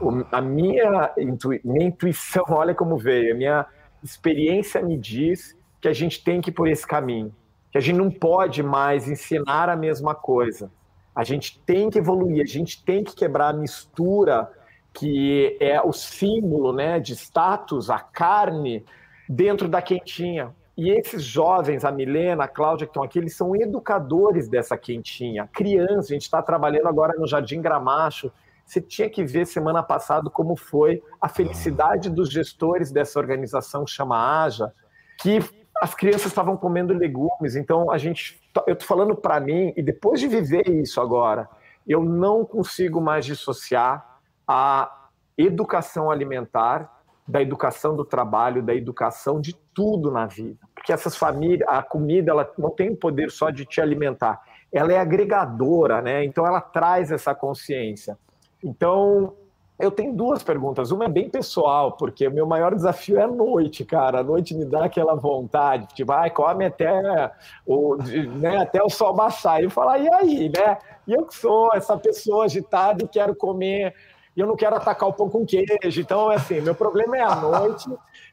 O, a minha, intui, minha intuição, *laughs* olha como veio, a minha experiência me diz que a gente tem que ir por esse caminho que a gente não pode mais ensinar a mesma coisa. A gente tem que evoluir, a gente tem que quebrar a mistura que é o símbolo né, de status, a carne, dentro da quentinha. E esses jovens, a Milena, a Cláudia, que estão aqui, eles são educadores dessa quentinha. Crianças, a gente está trabalhando agora no Jardim Gramacho. Você tinha que ver semana passada como foi a felicidade dos gestores dessa organização que chama AJA, que as crianças estavam comendo legumes. Então a gente, eu tô falando para mim e depois de viver isso agora, eu não consigo mais dissociar a educação alimentar da educação do trabalho, da educação de tudo na vida. Porque essas famílias, a comida, ela não tem o poder só de te alimentar, ela é agregadora, né? Então ela traz essa consciência. Então, eu tenho duas perguntas. Uma é bem pessoal, porque o meu maior desafio é a noite, cara. A noite me dá aquela vontade, tipo, ai, come até o, né, até o sol baixar. E eu falo, e aí, né? E eu que sou essa pessoa agitada e quero comer, e eu não quero atacar o pão com queijo. Então, assim, meu problema é a noite.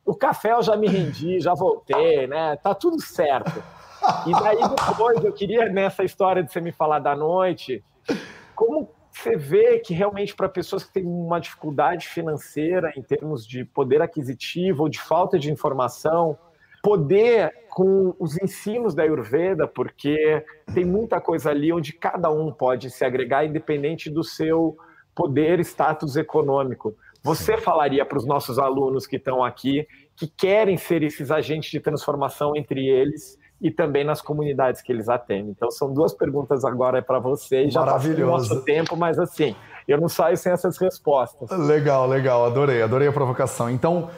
O café eu já me rendi, já voltei, né? Tá tudo certo. E daí depois eu queria, nessa história de você me falar da noite, como você vê que realmente para pessoas que têm uma dificuldade financeira em termos de poder aquisitivo ou de falta de informação, poder com os ensinos da Ayurveda, porque tem muita coisa ali onde cada um pode se agregar independente do seu poder, status econômico. Você falaria para os nossos alunos que estão aqui, que querem ser esses agentes de transformação entre eles, e também nas comunidades que eles atendem. Então, são duas perguntas agora para vocês. Já passou o nosso tempo, mas assim, eu não saio sem essas respostas. Legal, legal. Adorei, adorei a provocação. Então,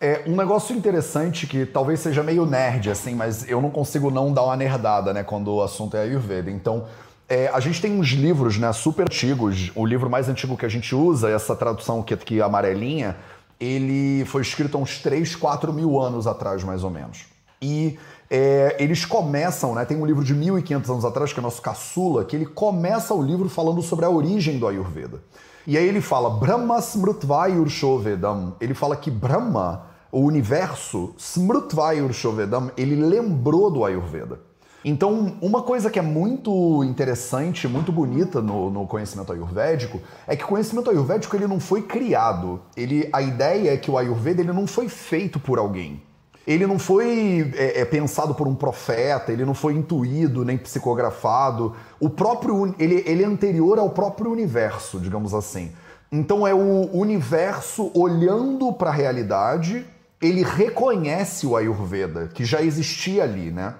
é um negócio interessante que talvez seja meio nerd, assim, mas eu não consigo não dar uma nerdada, né, quando o assunto é Ayurveda. Então, é, a gente tem uns livros, né, super antigos. O livro mais antigo que a gente usa, essa tradução que, que é amarelinha, ele foi escrito há uns 3, 4 mil anos atrás, mais ou menos. E é, eles começam, né? Tem um livro de 1500 anos atrás, que é nosso caçula, que ele começa o livro falando sobre a origem do Ayurveda. E aí ele fala, Brahma Smrutvayur Shovedam. Ele fala que Brahma, o universo, Smrutvayur Shovedam, ele lembrou do Ayurveda. Então, uma coisa que é muito interessante, muito bonita no, no, conhecimento ayurvédico, é que o conhecimento ayurvédico ele não foi criado. Ele, a ideia é que o Ayurveda ele não foi feito por alguém ele não foi é, é, pensado por um profeta, ele não foi intuído nem psicografado. O próprio ele, ele é anterior ao próprio universo, digamos assim. Então é o universo olhando para a realidade, ele reconhece o Ayurveda, que já existia ali, né?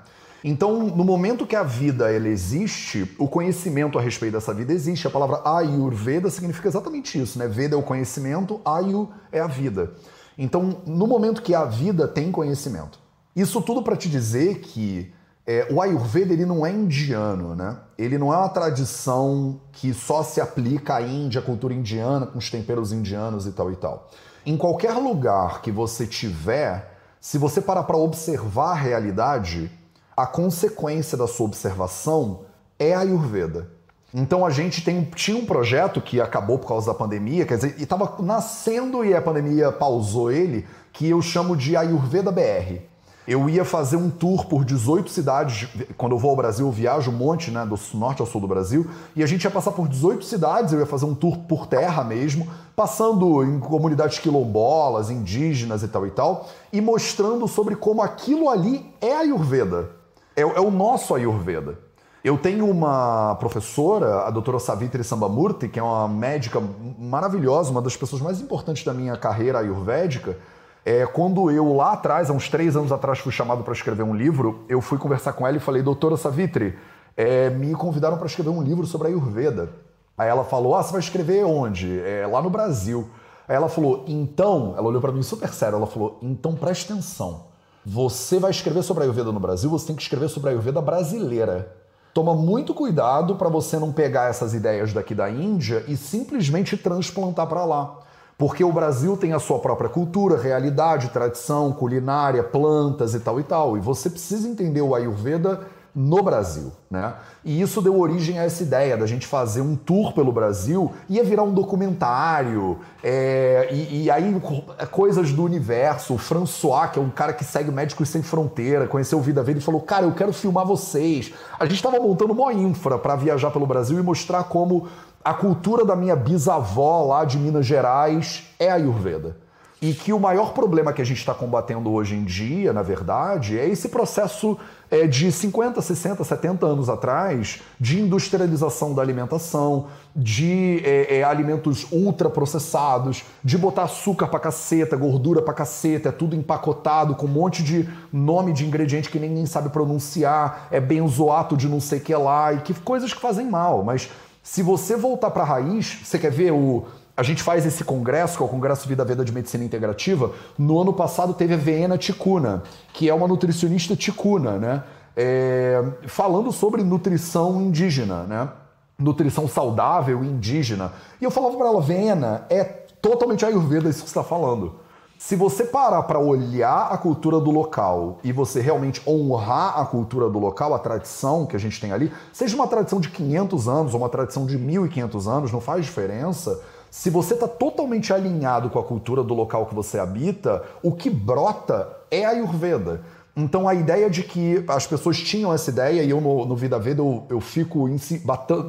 Então, no momento que a vida ela existe, o conhecimento a respeito dessa vida existe. A palavra Ayurveda significa exatamente isso, né? Veda é o conhecimento, Ayu é a vida. Então, no momento que a vida tem conhecimento. Isso tudo para te dizer que é, o Ayurveda ele não é indiano, né? Ele não é uma tradição que só se aplica à Índia, à cultura indiana, com os temperos indianos e tal e tal. Em qualquer lugar que você tiver, se você parar para observar a realidade, a consequência da sua observação é a Ayurveda. Então a gente tem, tinha um projeto que acabou por causa da pandemia, quer dizer, estava nascendo e a pandemia pausou ele, que eu chamo de Ayurveda BR. Eu ia fazer um tour por 18 cidades. Quando eu vou ao Brasil, eu viajo um monte, né, do norte ao sul do Brasil. E a gente ia passar por 18 cidades, eu ia fazer um tour por terra mesmo, passando em comunidades quilombolas, indígenas e tal e tal, e mostrando sobre como aquilo ali é Ayurveda. É, é o nosso Ayurveda. Eu tenho uma professora, a doutora Savitri Sambamurti, que é uma médica maravilhosa, uma das pessoas mais importantes da minha carreira ayurvédica. É, quando eu lá atrás, há uns três anos atrás, fui chamado para escrever um livro, eu fui conversar com ela e falei, doutora Savitri, é, me convidaram para escrever um livro sobre a Ayurveda. Aí ela falou, ah, você vai escrever onde? É, lá no Brasil. Aí ela falou, então, ela olhou para mim super sério, ela falou, então preste atenção. Você vai escrever sobre a Ayurveda no Brasil, você tem que escrever sobre a Ayurveda brasileira. Toma muito cuidado para você não pegar essas ideias daqui da Índia e simplesmente transplantar para lá. Porque o Brasil tem a sua própria cultura, realidade, tradição, culinária, plantas e tal e tal. E você precisa entender o Ayurveda no Brasil, né? E isso deu origem a essa ideia da gente fazer um tour pelo Brasil, ia virar um documentário, é, e, e, aí é, coisas do universo. O François, que é um cara que segue Médicos Sem Fronteira, conheceu o Vida Verde e falou: Cara, eu quero filmar vocês. A gente estava montando uma infra para viajar pelo Brasil e mostrar como a cultura da minha bisavó lá de Minas Gerais é a Ayurveda. E que o maior problema que a gente está combatendo hoje em dia, na verdade, é esse processo é, de 50, 60, 70 anos atrás de industrialização da alimentação, de é, é, alimentos ultraprocessados, de botar açúcar pra caceta, gordura pra caceta, é tudo empacotado com um monte de nome de ingrediente que nem sabe pronunciar, é benzoato de não sei que lá, e que coisas que fazem mal. Mas se você voltar para a raiz, você quer ver o a gente faz esse congresso, que é o Congresso Vida Veda de Medicina Integrativa. No ano passado teve a Viena Ticuna, que é uma nutricionista ticuna, né? É, falando sobre nutrição indígena, né? Nutrição saudável indígena. E eu falava para ela, Viena, é totalmente Ayurveda isso que você está falando. Se você parar para olhar a cultura do local e você realmente honrar a cultura do local, a tradição que a gente tem ali, seja uma tradição de 500 anos ou uma tradição de 1500 anos, não faz diferença se você está totalmente alinhado com a cultura do local que você habita, o que brota é a Ayurveda. Então a ideia de que as pessoas tinham essa ideia, e eu no, no Vida Veda eu, eu fico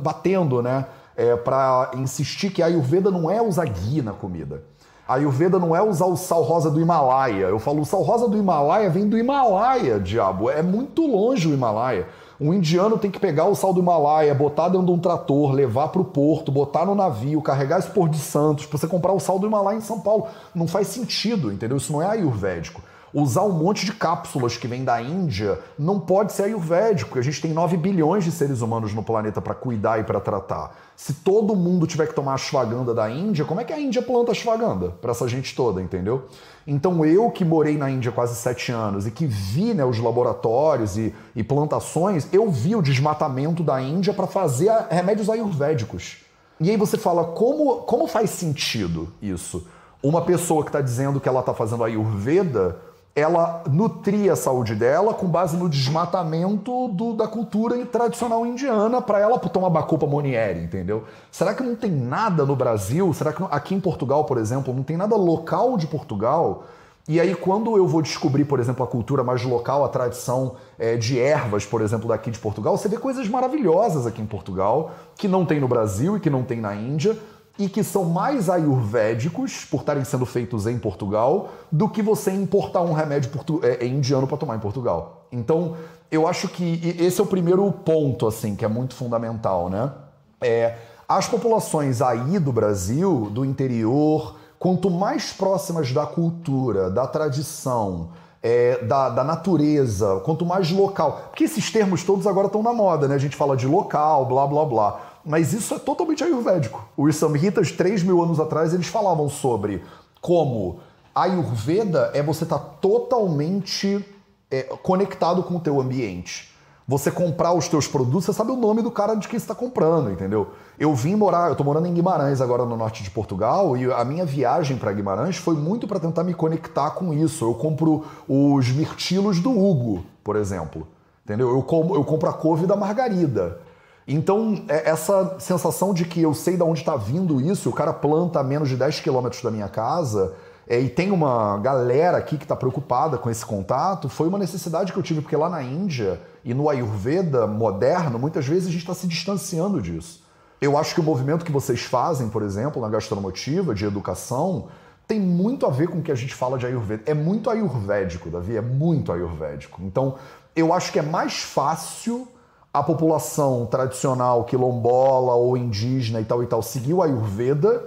batendo, né, é, para insistir que a Ayurveda não é usar ghee na comida. A Ayurveda não é usar o sal rosa do Himalaia. Eu falo, o sal rosa do Himalaia vem do Himalaia, diabo. É muito longe o Himalaia. Um indiano tem que pegar o sal do Himalaia, botar dentro de um trator, levar para o porto, botar no navio, carregar esse Porto de Santos, para você comprar o sal do Himalaia em São Paulo. Não faz sentido, entendeu? Isso não é ayurvédico. Usar um monte de cápsulas que vem da Índia não pode ser ayurvédico. A gente tem 9 bilhões de seres humanos no planeta para cuidar e para tratar. Se todo mundo tiver que tomar ashwagandha da Índia, como é que a Índia planta ashwagandha para essa gente toda, entendeu? Então eu que morei na Índia quase sete anos e que vi né, os laboratórios e, e plantações, eu vi o desmatamento da Índia para fazer remédios ayurvédicos. E aí você fala, como, como faz sentido isso? Uma pessoa que está dizendo que ela está fazendo ayurveda ela nutria a saúde dela com base no desmatamento do, da cultura tradicional indiana para ela tomar bacopa monieri, entendeu? Será que não tem nada no Brasil? Será que aqui em Portugal, por exemplo, não tem nada local de Portugal? E aí, quando eu vou descobrir, por exemplo, a cultura mais local, a tradição é, de ervas, por exemplo, daqui de Portugal, você vê coisas maravilhosas aqui em Portugal, que não tem no Brasil e que não tem na Índia, e que são mais ayurvédicos, por estarem sendo feitos em Portugal, do que você importar um remédio é, é, indiano para tomar em Portugal. Então, eu acho que esse é o primeiro ponto, assim, que é muito fundamental, né? É, as populações aí do Brasil, do interior, quanto mais próximas da cultura, da tradição, é, da, da, natureza, quanto mais local. Porque esses termos todos agora estão na moda, né? A gente fala de local, blá blá blá. Mas isso é totalmente ayurvédico. Os Samhitas, 3 mil anos atrás, eles falavam sobre como Ayurveda é você estar tá totalmente é, conectado com o teu ambiente. Você comprar os teus produtos, você sabe o nome do cara de quem está comprando, entendeu? Eu vim morar, eu tô morando em Guimarães agora no norte de Portugal e a minha viagem para Guimarães foi muito para tentar me conectar com isso. Eu compro os mirtilos do Hugo, por exemplo, entendeu? Eu, com, eu compro a couve da Margarida. Então, é, essa sensação de que eu sei de onde está vindo isso, o cara planta a menos de 10 quilômetros da minha casa, é, e tem uma galera aqui que está preocupada com esse contato, foi uma necessidade que eu tive, porque lá na Índia e no Ayurveda moderno, muitas vezes a gente está se distanciando disso. Eu acho que o movimento que vocês fazem, por exemplo, na gastromotiva, de educação, tem muito a ver com o que a gente fala de Ayurveda. É muito ayurvédico, Davi, é muito ayurvédico. Então, eu acho que é mais fácil a população tradicional quilombola ou indígena e tal e tal seguiu a Ayurveda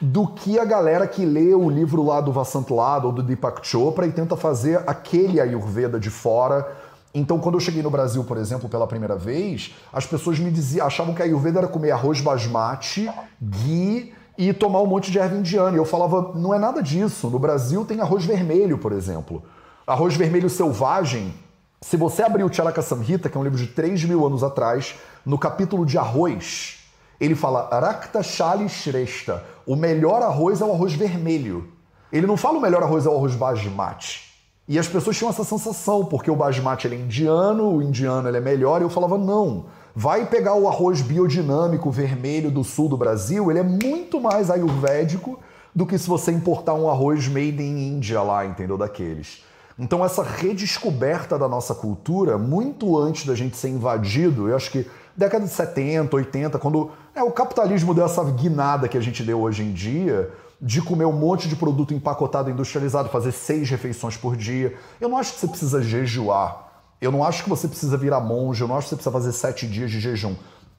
do que a galera que lê o livro lá do Vasant Lada ou do Deepak Chopra e tenta fazer aquele Ayurveda de fora. Então, quando eu cheguei no Brasil, por exemplo, pela primeira vez, as pessoas me diziam, achavam que a Ayurveda era comer arroz basmati, ghee e tomar um monte de erva indiana. E eu falava, não é nada disso. No Brasil tem arroz vermelho, por exemplo. Arroz vermelho selvagem Se você abrir o Charaka Samhita, que é um livro de 3 mil anos atrás, no capítulo de arroz, ele fala Rakta Shali Shrestha. O melhor arroz é o arroz vermelho. Ele não fala o melhor arroz é o arroz basmati. E as pessoas tinham essa sensação, porque o basmati ele é indiano, o indiano ele é melhor, e eu falava, não, vai pegar o arroz biodinâmico vermelho do sul do Brasil, ele é muito mais ayurvédico do que se você importar um arroz made in India lá, entendeu? Daqueles. Então, essa redescoberta da nossa cultura, muito antes da gente ser invadido, eu acho que década de 70, 80, quando é, o capitalismo deu essa guinada que a gente deu hoje em dia, de comer um monte de produto empacotado, industrializado, fazer seis refeições por dia. Eu não acho que você precisa jejuar. Eu não acho que você precisa virar monge. Eu não acho que você precisa fazer sete dias de jejum.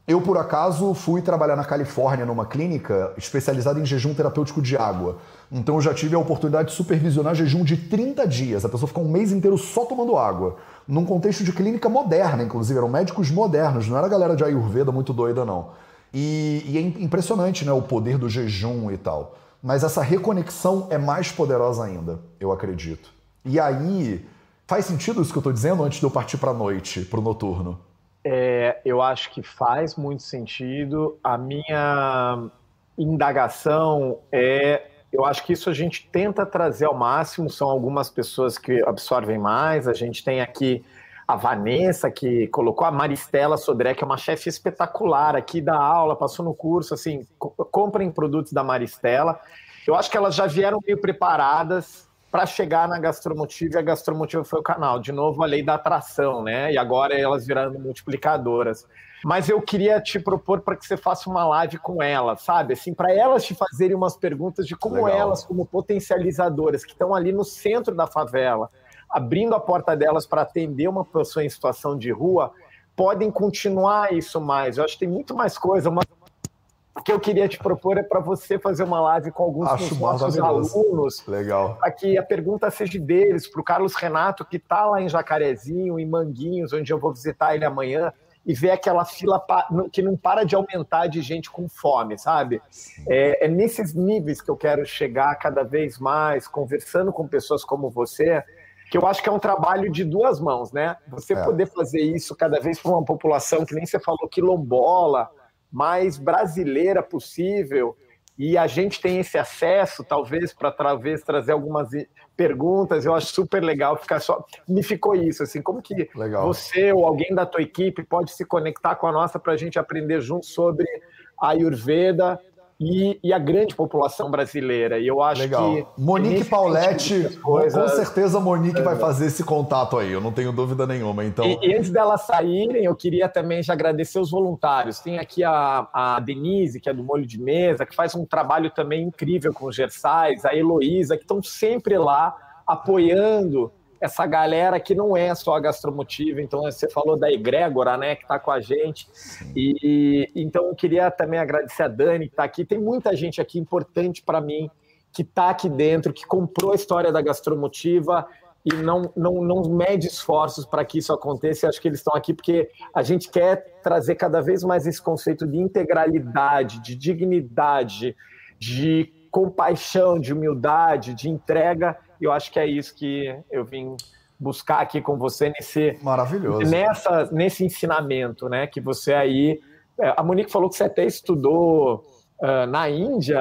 Eu, por acaso, fui trabalhar na Califórnia numa clínica especializada em jejum terapêutico de água. Então eu já tive a oportunidade de supervisionar jejum de 30 dias. A pessoa fica um mês inteiro só tomando água. Num contexto de clínica moderna, inclusive. Eram médicos modernos, não era galera de Ayurveda muito doida, não. E, e é impressionante né, o poder do jejum e tal. Mas essa reconexão é mais poderosa ainda, eu acredito. E aí, faz sentido isso que eu estou dizendo antes de eu partir para a noite, para o noturno? É, eu acho que faz muito sentido. A minha indagação é. Eu acho que isso a gente tenta trazer ao máximo. São algumas pessoas que absorvem mais. A gente tem aqui a Vanessa, que colocou a Maristela Sodré, que é uma chefe espetacular aqui da aula, passou no curso. Assim, comprem produtos da Maristela. Eu acho que elas já vieram meio preparadas para chegar na Gastromotiva e a Gastromotiva foi o canal. De novo, a lei da atração, né? E agora elas viraram multiplicadoras. Mas eu queria te propor para que você faça uma live com elas, sabe? Assim, para elas te fazerem umas perguntas de como Legal. elas, como potencializadoras, que estão ali no centro da favela, abrindo a porta delas para atender uma pessoa em situação de rua, podem continuar isso mais. Eu acho que tem muito mais coisa, uma o que eu queria te propor é para você fazer uma live com alguns Acho dos nossos alunos. Legal. Para que a pergunta seja deles, para o Carlos Renato, que está lá em Jacarezinho, em Manguinhos, onde eu vou visitar ele amanhã, e ver aquela fila que não para de aumentar de gente com fome, sabe? É, é, nesses níveis que eu quero chegar cada vez mais, conversando com pessoas como você, que eu acho que é um trabalho de duas mãos, né? Você é. poder fazer isso cada vez para uma população que nem você falou, quilombola, mais brasileira possível. E a gente tem esse acesso, talvez, para talvez trazer algumas perguntas. Eu acho super legal ficar só. Me ficou isso, assim, como que legal. você ou alguém da tua equipe pode se conectar com a nossa para a gente aprender junto sobre a Ayurveda e, e, a grande população brasileira. E eu acho Legal. que. Monique Pauletti, coisas... com certeza a Monique é. vai fazer esse contato aí, eu não tenho dúvida nenhuma. Então... E, e, antes delas saírem, eu queria também já agradecer os voluntários. Tem aqui a, a Denise, que é do Molho de Mesa, que faz um trabalho também incrível com os Gersais, a Heloísa, que estão sempre lá apoiando essa galera que não é só a gastromotiva, então você falou da egrégora, né, que está com a gente, e então eu queria também agradecer a Dani que está aqui, tem muita gente aqui importante para mim, que está aqui dentro, que comprou a história da gastromotiva e não, não, não mede esforços para que isso aconteça, acho que eles estão aqui porque a gente quer trazer cada vez mais esse conceito de integralidade, de dignidade, de compaixão, de humildade, de entrega, eu acho que é isso que eu vim buscar aqui com você nesse maravilhoso nessa nesse ensinamento, né? Que você aí é, a Monique falou que você até estudou uh, na Índia.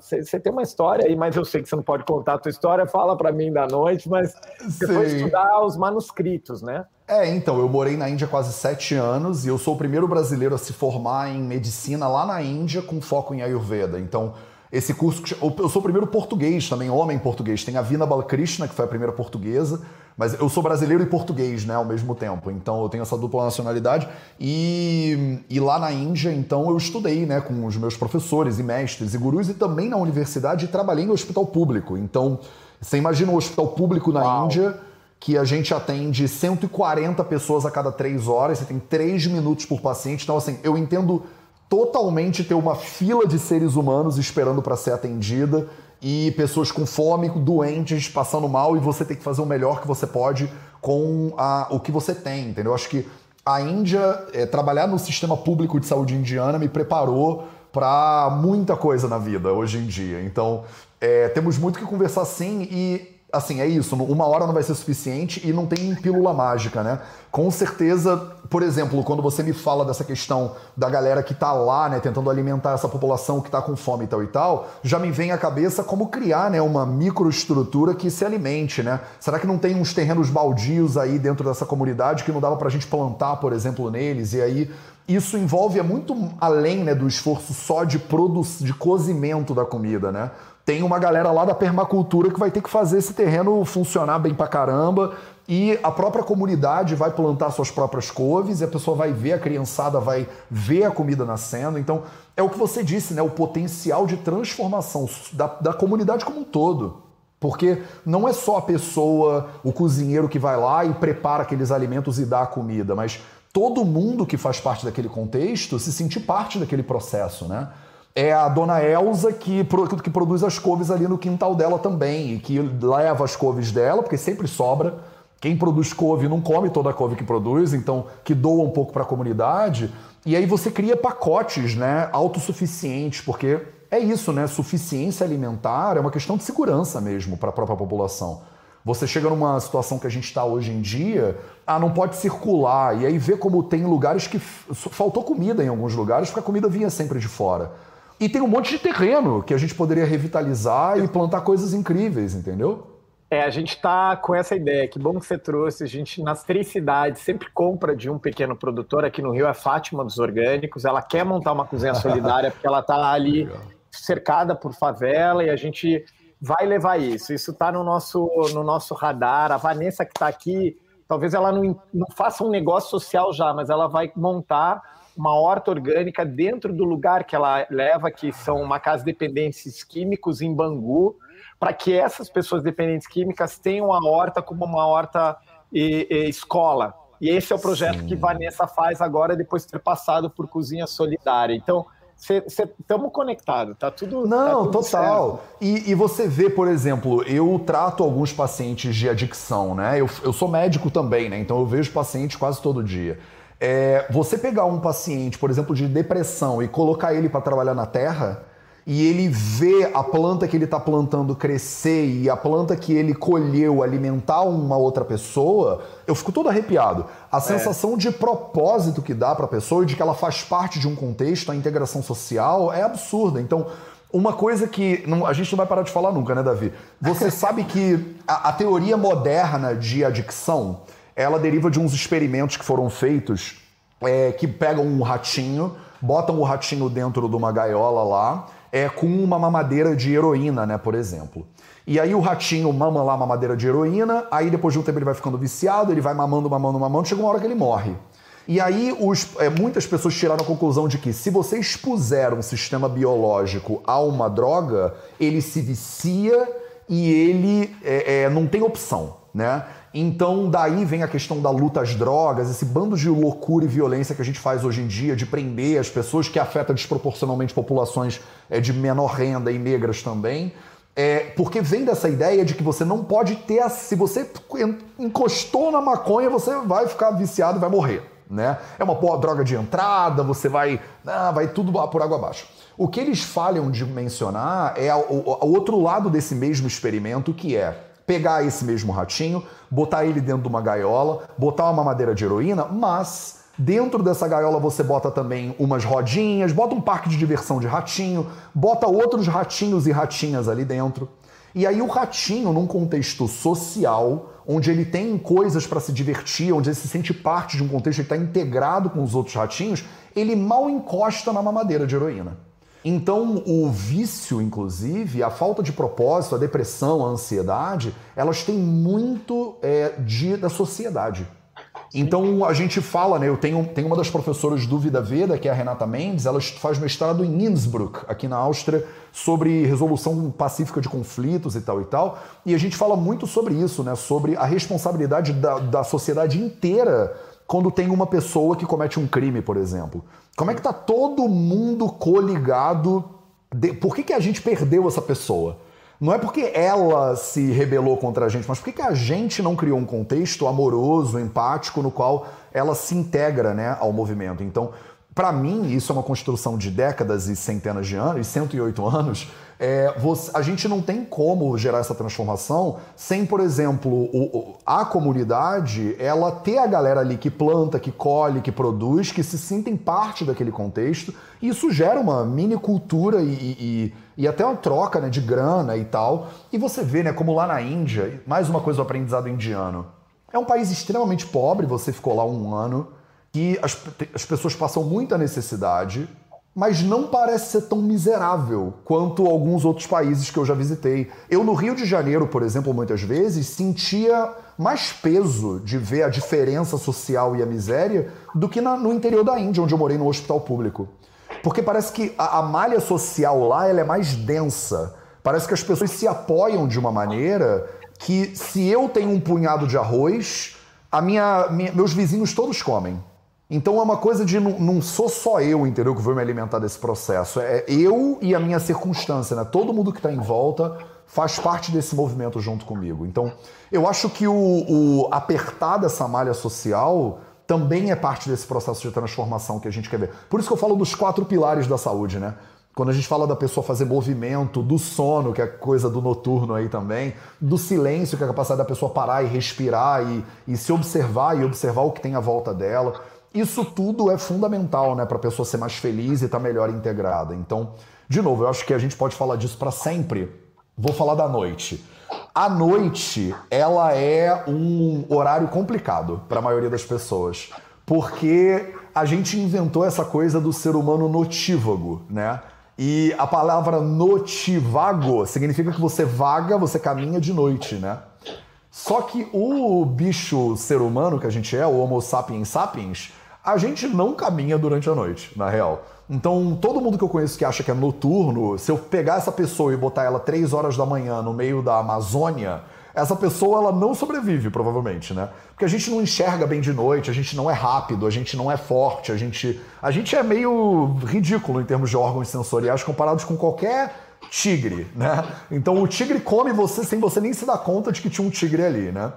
Você tem uma história aí, mas eu sei que você não pode contar a tua história. Fala para mim da noite, mas você Sim. foi estudar os manuscritos, né? É, então, eu morei na Índia quase sete anos e eu sou o primeiro brasileiro a se formar em medicina lá na Índia com foco em Ayurveda. Então, esse curso, eu sou o primeiro português também, homem português. Tem a Vina Balakrishna, que foi a primeira portuguesa, mas eu sou brasileiro e português, né, ao mesmo tempo. Então eu tenho essa dupla nacionalidade. E, e lá na Índia, então, eu estudei, né, com os meus professores e mestres e gurus, e também na universidade e trabalhei no hospital público. Então, você imagina um hospital público na Uau. Índia que a gente atende 140 pessoas a cada três horas, você tem três minutos por paciente. Então, assim, eu entendo totalmente ter uma fila de seres humanos esperando para ser atendida e pessoas com fome, doentes, passando mal e você tem que fazer o melhor que você pode com a, o que você tem, entendeu? Eu acho que a Índia, é, trabalhar no sistema público de saúde indiana me preparou para muita coisa na vida hoje em dia. Então, é, temos muito que conversar sim e assim, é isso, uma hora não vai ser suficiente e não tem pílula mágica, né? Com certeza, por exemplo, quando você me fala dessa questão da galera que tá lá, né, tentando alimentar essa população que tá com fome e tal e tal, já me vem à cabeça como criar, né, uma microestrutura que se alimente, né? Será que não tem uns terrenos baldios aí dentro dessa comunidade que não dava pra gente plantar, por exemplo, neles? E aí isso envolve é muito além, né, do esforço só de produ de cozimento da comida, né? Tem uma galera lá da permacultura que vai ter que fazer esse terreno funcionar bem pra caramba. E a própria comunidade vai plantar suas próprias couves e a pessoa vai ver, a criançada vai ver a comida nascendo. Então, é o que você disse, né? O potencial de transformação da, da comunidade como um todo. Porque não é só a pessoa, o cozinheiro que vai lá e prepara aqueles alimentos e dá a comida, mas todo mundo que faz parte daquele contexto se sentir parte daquele processo, né? É a dona Elsa que, que produz as couves ali no quintal dela também, e que leva as couves dela, porque sempre sobra. Quem produz couve não come toda a couve que produz, então que doa um pouco para a comunidade. E aí você cria pacotes, né, autossuficientes, porque é isso, né? Suficiência alimentar é uma questão de segurança mesmo para a própria população. Você chega numa situação que a gente está hoje em dia, ah, não pode circular, e aí vê como tem lugares que faltou comida em alguns lugares, porque a comida vinha sempre de fora. E tem um monte de terreno que a gente poderia revitalizar e plantar coisas incríveis, entendeu? É, a gente está com essa ideia. Que bom que você trouxe. A gente, nas três cidades, sempre compra de um pequeno produtor. Aqui no Rio é Fátima dos Orgânicos. Ela quer montar uma cozinha *laughs* solidária porque ela está ali Legal. cercada por favela e a gente vai levar isso. Isso está no nosso, no nosso radar. A Vanessa que está aqui, talvez ela não, não faça um negócio social já, mas ela vai montar uma horta orgânica dentro do lugar que ela leva, que são uma casa de dependentes químicos em Bangu, para que essas pessoas dependentes químicas tenham a horta como uma horta e, e escola. E esse é o projeto Sim. que Vanessa faz agora, depois de ter passado por Cozinha Solidária. Então, estamos conectados, tá tudo. Não, tá tudo total. E, e, você vê, por exemplo, eu trato alguns pacientes de adicção, né? Eu, eu sou médico também, né? Então eu vejo pacientes quase todo dia. É, você pegar um paciente, por exemplo, de depressão e colocar ele para trabalhar na terra e ele vê a planta que ele está plantando crescer e a planta que ele colheu alimentar uma outra pessoa, eu fico todo arrepiado. A é. sensação de propósito que dá para a pessoa e de que ela faz parte de um contexto, a integração social, é absurda. Então, uma coisa que não, a gente não vai parar de falar nunca, né, Davi? Você *laughs* sabe que a, a teoria moderna de adicção ela deriva de uns experimentos que foram feitos é, que pegam um ratinho, botam o ratinho dentro de uma gaiola lá, é, com uma mamadeira de heroína, né, por exemplo. E aí o ratinho mama lá uma mamadeira de heroína, aí depois de um tempo ele vai ficando viciado, ele vai mamando, mamando, mamando, chega uma hora que ele morre. E aí os, é, muitas pessoas tiraram a conclusão de que se você expuser um sistema biológico a uma droga, ele se vicia e ele é, é não tem opção, né? Então, daí vem a questão da luta às drogas, esse bando de loucura e violência que a gente faz hoje em dia, de prender as pessoas, que afeta desproporcionalmente populações é, de menor renda e negras também. É, porque vem dessa ideia de que você não pode ter. Se você encostou na maconha, você vai ficar viciado e vai morrer. Né? É uma boa droga de entrada, você vai. Ah, vai tudo por água abaixo. O que eles falham de mencionar é o, o outro lado desse mesmo experimento, que é pegar esse mesmo ratinho, botar ele dentro de uma gaiola, botar uma mamadeira de heroína, mas dentro dessa gaiola você bota também umas rodinhas, bota um parque de diversão de ratinho, bota outros ratinhos e ratinhas ali dentro. E aí o ratinho, num contexto social, onde ele tem coisas para se divertir, onde ele se sente parte de um contexto, ele está integrado com os outros ratinhos, ele mal encosta na mamadeira de heroína. Então, o vício, inclusive, a falta de propósito, a depressão, a ansiedade, elas têm muito é, de, da sociedade. Então a gente fala, né? Eu tenho, tenho uma das professoras do Vida Veda, que é a Renata Mendes, ela faz mestrado em Innsbruck, aqui na Áustria, sobre resolução pacífica de conflitos e tal e tal. E a gente fala muito sobre isso, né? Sobre a responsabilidade da, da sociedade inteira quando tem uma pessoa que comete um crime, por exemplo. Como é que tá todo mundo coligado? De... Por que, que a gente perdeu essa pessoa? Não é porque ela se rebelou contra a gente, mas por que, a gente não criou um contexto amoroso, empático, no qual ela se integra né, ao movimento? Então, para mim, isso é uma construção de décadas e centenas de anos, 108 anos, é, você, a gente não tem como gerar essa transformação sem, por exemplo, o, a comunidade ela ter a galera ali que planta, que colhe, que produz, que se sentem parte daquele contexto. E isso gera uma mini cultura e, e, e até uma troca né, de grana e tal. E você vê, né, como lá na Índia, mais uma coisa do aprendizado indiano. É um país extremamente pobre, você ficou lá um ano, que as, as pessoas passam muita necessidade, mas não parece ser tão miserável quanto alguns outros países que eu já visitei. Eu, no Rio de Janeiro, por exemplo, muitas vezes, sentia mais peso de ver a diferença social e a miséria do que na, no interior da Índia, onde eu morei no hospital público. Porque parece que a, a malha social lá ela é mais densa. Parece que as pessoas se apoiam de uma maneira que, se eu tenho um punhado de arroz, a minha, minha meus vizinhos todos comem. Então é uma coisa de não, não, sou só eu, entendeu, que vou me alimentar desse processo. É eu e a minha circunstância, né? Todo mundo que está em volta faz parte desse movimento junto comigo. Então, eu acho que o, o apertar dessa malha social também é parte desse processo de transformação que a gente quer ver. Por isso que eu falo dos quatro pilares da saúde, né? Quando a gente fala da pessoa fazer movimento, do sono, que é coisa do noturno aí também, do silêncio, que é a capacidade da pessoa parar e respirar e, e se observar e observar o que tem à volta dela. Isso tudo é fundamental, né, para a pessoa ser mais feliz e estar tá melhor integrada. Então, de novo, eu acho que a gente pode falar disso para sempre. Vou falar da noite. A noite, ela é um horário complicado para a maioria das pessoas, porque a gente inventou essa coisa do ser humano notívago, né? E a palavra notivago significa que você vaga, você caminha de noite, né? Só que o bicho ser humano que a gente é, o Homo sapiens sapiens, a gente não caminha durante a noite, na real. Então, todo mundo que eu conheço que acha que é noturno, se eu pegar essa pessoa e botar ela três horas da manhã no meio da Amazônia, essa pessoa ela não sobrevive, provavelmente, né? Porque a gente não enxerga bem de noite, a gente não é rápido, a gente não é forte, a gente, a gente é meio ridículo em termos de órgãos sensoriais comparados com qualquer tigre, né? Então o tigre come você sem você nem se dar conta de que tinha um tigre ali, né?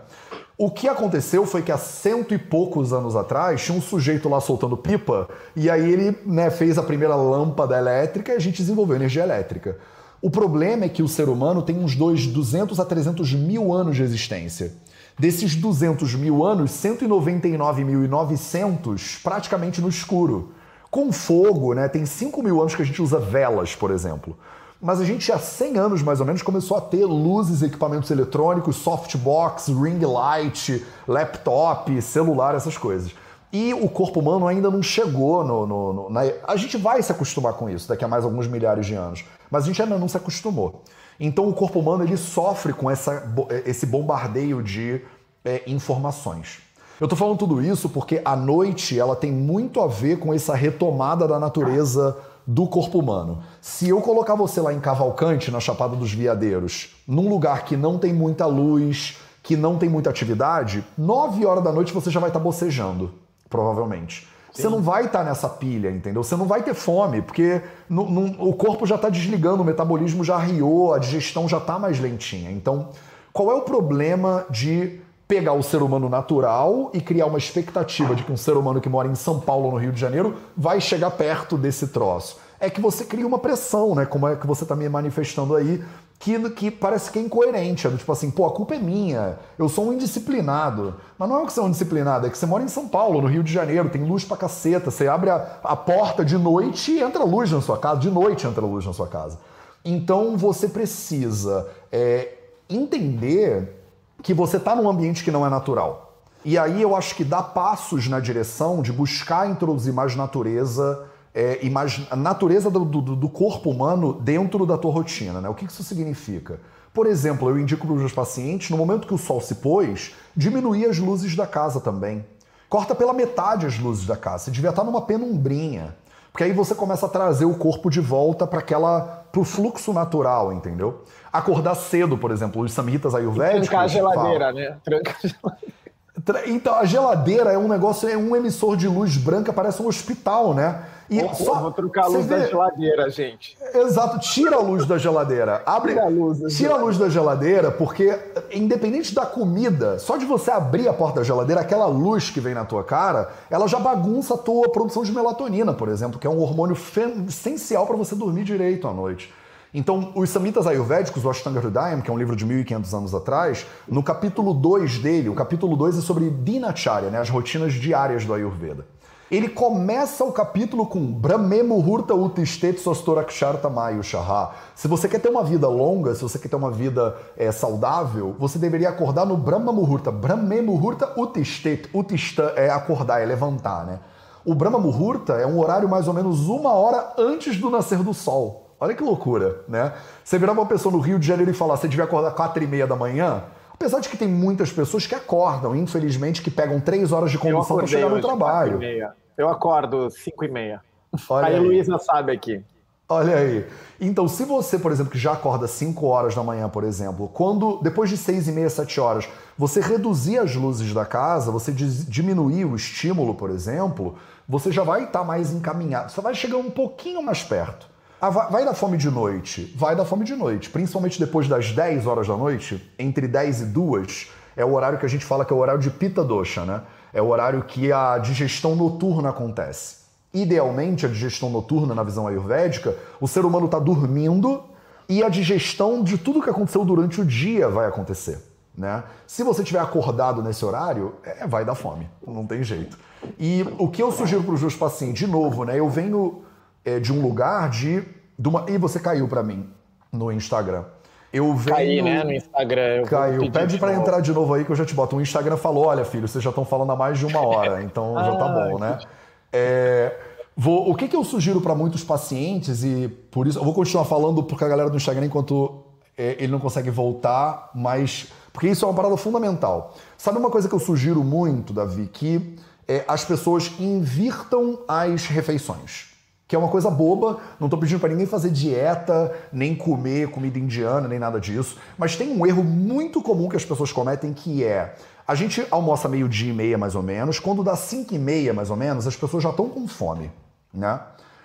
O que aconteceu foi que há cento e poucos anos atrás tinha um sujeito lá soltando pipa e aí ele né, fez a primeira lâmpada elétrica e a gente desenvolveu energia elétrica. O problema é que o ser humano tem uns dois, 200 a 300 mil anos de existência. Desses 200 mil anos, 199.900 praticamente no escuro. Com fogo, né, tem 5 mil anos que a gente usa velas, por exemplo. Mas a gente há 100 anos, mais ou menos, começou a ter luzes, equipamentos eletrônicos, softbox, ring light, laptop, celular, essas coisas. E o corpo humano ainda não chegou no. no, no na... A gente vai se acostumar com isso daqui a mais alguns milhares de anos, mas a gente ainda não se acostumou. Então o corpo humano ele sofre com essa, esse bombardeio de é, informações. Eu estou falando tudo isso porque a noite ela tem muito a ver com essa retomada da natureza do corpo humano. Se eu colocar você lá em Cavalcante, na Chapada dos Veadeiros, num lugar que não tem muita luz, que não tem muita atividade, 9 horas da noite você já vai estar tá bocejando, provavelmente. Sim. Você não vai estar tá nessa pilha, entendeu? Você não vai ter fome, porque no, no, o corpo já está desligando, o metabolismo já riou, a digestão já está mais lentinha. Então, qual é o problema de pegar o ser humano natural e criar uma expectativa de que um ser humano que mora em São Paulo no Rio de Janeiro vai chegar perto desse troço. É que você cria uma pressão, né? Como é que você está me manifestando aí, que, que parece que é incoerente. É do tipo assim, pô, a culpa é minha, eu sou um indisciplinado. Mas não é que você é um indisciplinado, é que você mora em São Paulo, no Rio de Janeiro, tem luz pra caceta. Você abre a, a porta de noite e entra luz na sua casa, de noite entra luz na sua casa. Então você precisa é, entender que você está num ambiente que não é natural. E aí eu acho que dá passos na direção de buscar introduzir mais natureza é, natureza do, do, do, corpo humano dentro da tua rotina. Né? O que isso significa? Por exemplo, eu indico para os meus pacientes, no momento que o sol se pôs, diminuir as luzes da casa também. Corta pela metade as luzes da casa. Você devia estar numa penumbrinha. Porque aí você começa a trazer o corpo de volta para aquela pro fluxo natural, entendeu? Acordar cedo, por exemplo, os samhitas ayurvédicos... Trancar a geladeira, falam, né? Trancar a geladeira. Então, a geladeira é um negócio, é um emissor de luz branca, parece um hospital, né? E oh, só, vou trocar a luz vê, da geladeira, gente. Exato, tira a luz da geladeira. *laughs* Abre, tira a luz, da, tira a luz da geladeira, porque independente da comida, só de você abrir a porta da geladeira, aquela luz que vem na tua cara, ela já bagunça a tua produção de melatonina, por exemplo, que é um hormônio essencial para você dormir direito à noite. Então, os samitas ayurvédicos, o Ashtanga Hridayam, que é um livro de 1500 anos atrás, no capítulo 2 dele, o capítulo 2 é sobre dinacharya, né, as rotinas diárias do Ayurveda. Ele começa o capítulo com Brahme Muhurta Utistet Sostoraksharta Mayu Shaha. Se você quer ter uma vida longa, se você quer ter uma vida é, saudável, você deveria acordar no Brahma Muhurta. Brahme Muhurta Utistet. Utista é acordar, é levantar, né? O Brahma Muhurta é um horário mais ou menos uma hora antes do nascer do sol. Olha que loucura, né? Você virar uma pessoa no Rio de Janeiro e falar, você devia acordar quatro e meia da manhã, apesar de que tem muitas pessoas que acordam, infelizmente, que pegam três horas de condução para chegar no trabalho. Eu acordo cinco e meia. Olha aí, a Luísa sabe aqui. Olha aí. Então, se você, por exemplo, que já acorda 5 horas da manhã, por exemplo, quando depois de 6 e meia, 7 horas, você reduzir as luzes da casa, você diminuir o estímulo, por exemplo, você já vai estar tá mais encaminhado. Você vai chegar um pouquinho mais perto. Ah, vai dar fome de noite? Vai dar fome de noite. Principalmente depois das 10 horas da noite, entre 10 e 2, é o horário que a gente fala que é o horário de pita dosha, né? É o horário que a digestão noturna acontece. Idealmente, a digestão noturna, na visão ayurvédica, o ser humano está dormindo e a digestão de tudo que aconteceu durante o dia vai acontecer. Né? Se você tiver acordado nesse horário, é, vai dar fome, não tem jeito. E o que eu sugiro para os meus pacientes, de novo, né? Eu venho é, de um lugar de, de uma... E você caiu para mim no Instagram. Eu venho... Caí, né, no Instagram. Caiu. Pede para entrar de novo aí que eu já te boto. O Instagram falou, olha, filho, vocês já estão falando há mais de uma hora, *laughs* então ah, já tá bom, né? É... Vou, o que, que eu sugiro para muitos pacientes, e por isso eu vou continuar falando porque a galera do Instagram, enquanto é, ele não consegue voltar, mas. Porque isso é uma parada fundamental. Sabe uma coisa que eu sugiro muito, Davi? Que é, as pessoas invirtam as refeições que é uma coisa boba, não estou pedindo para ninguém fazer dieta, nem comer comida indiana, nem nada disso, mas tem um erro muito comum que as pessoas cometem que é a gente almoça meio-dia e meia mais ou menos, quando dá cinco e meia mais ou menos, as pessoas já estão com fome, né?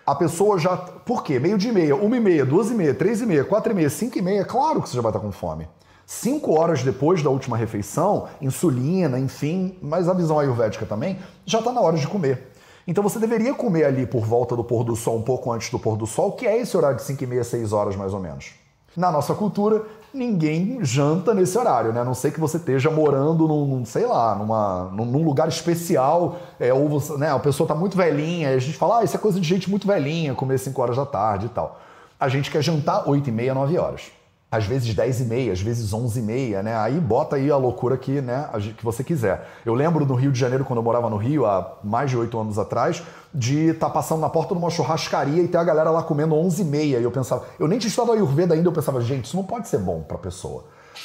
A pessoa já. Por quê? Meio-dia e meia, uma e meia, duas e meia, três e meia, quatro e meia, cinco e meia, claro que você já vai estar com fome. Cinco horas depois da última refeição, insulina, enfim, mas a visão ayurvédica também, já está na hora de comer. Então você deveria comer ali por volta do pôr do sol, um pouco antes do pôr do sol, que é esse horário de 5 e meia, 6 horas mais ou menos. Na nossa cultura, ninguém janta nesse horário, né? A não sei que você esteja morando num, sei lá, numa, num lugar especial, é, ou você, né, a pessoa está muito velhinha, a gente fala, ah, isso é coisa de gente muito velhinha, comer 5 horas da tarde e tal. A gente quer jantar 8 e meia, 9 horas às vezes 10 e meia, às vezes 11 e meia, né? Aí bota aí a loucura que, né, que você quiser. Eu lembro no Rio de Janeiro, quando eu morava no Rio, há mais de oito anos atrás, de estar tá passando na porta de uma churrascaria e ter a galera lá comendo 11 e meia. E eu pensava, eu nem tinha estudado Ayurveda ainda, eu pensava, gente, isso não pode ser bom para a pessoa,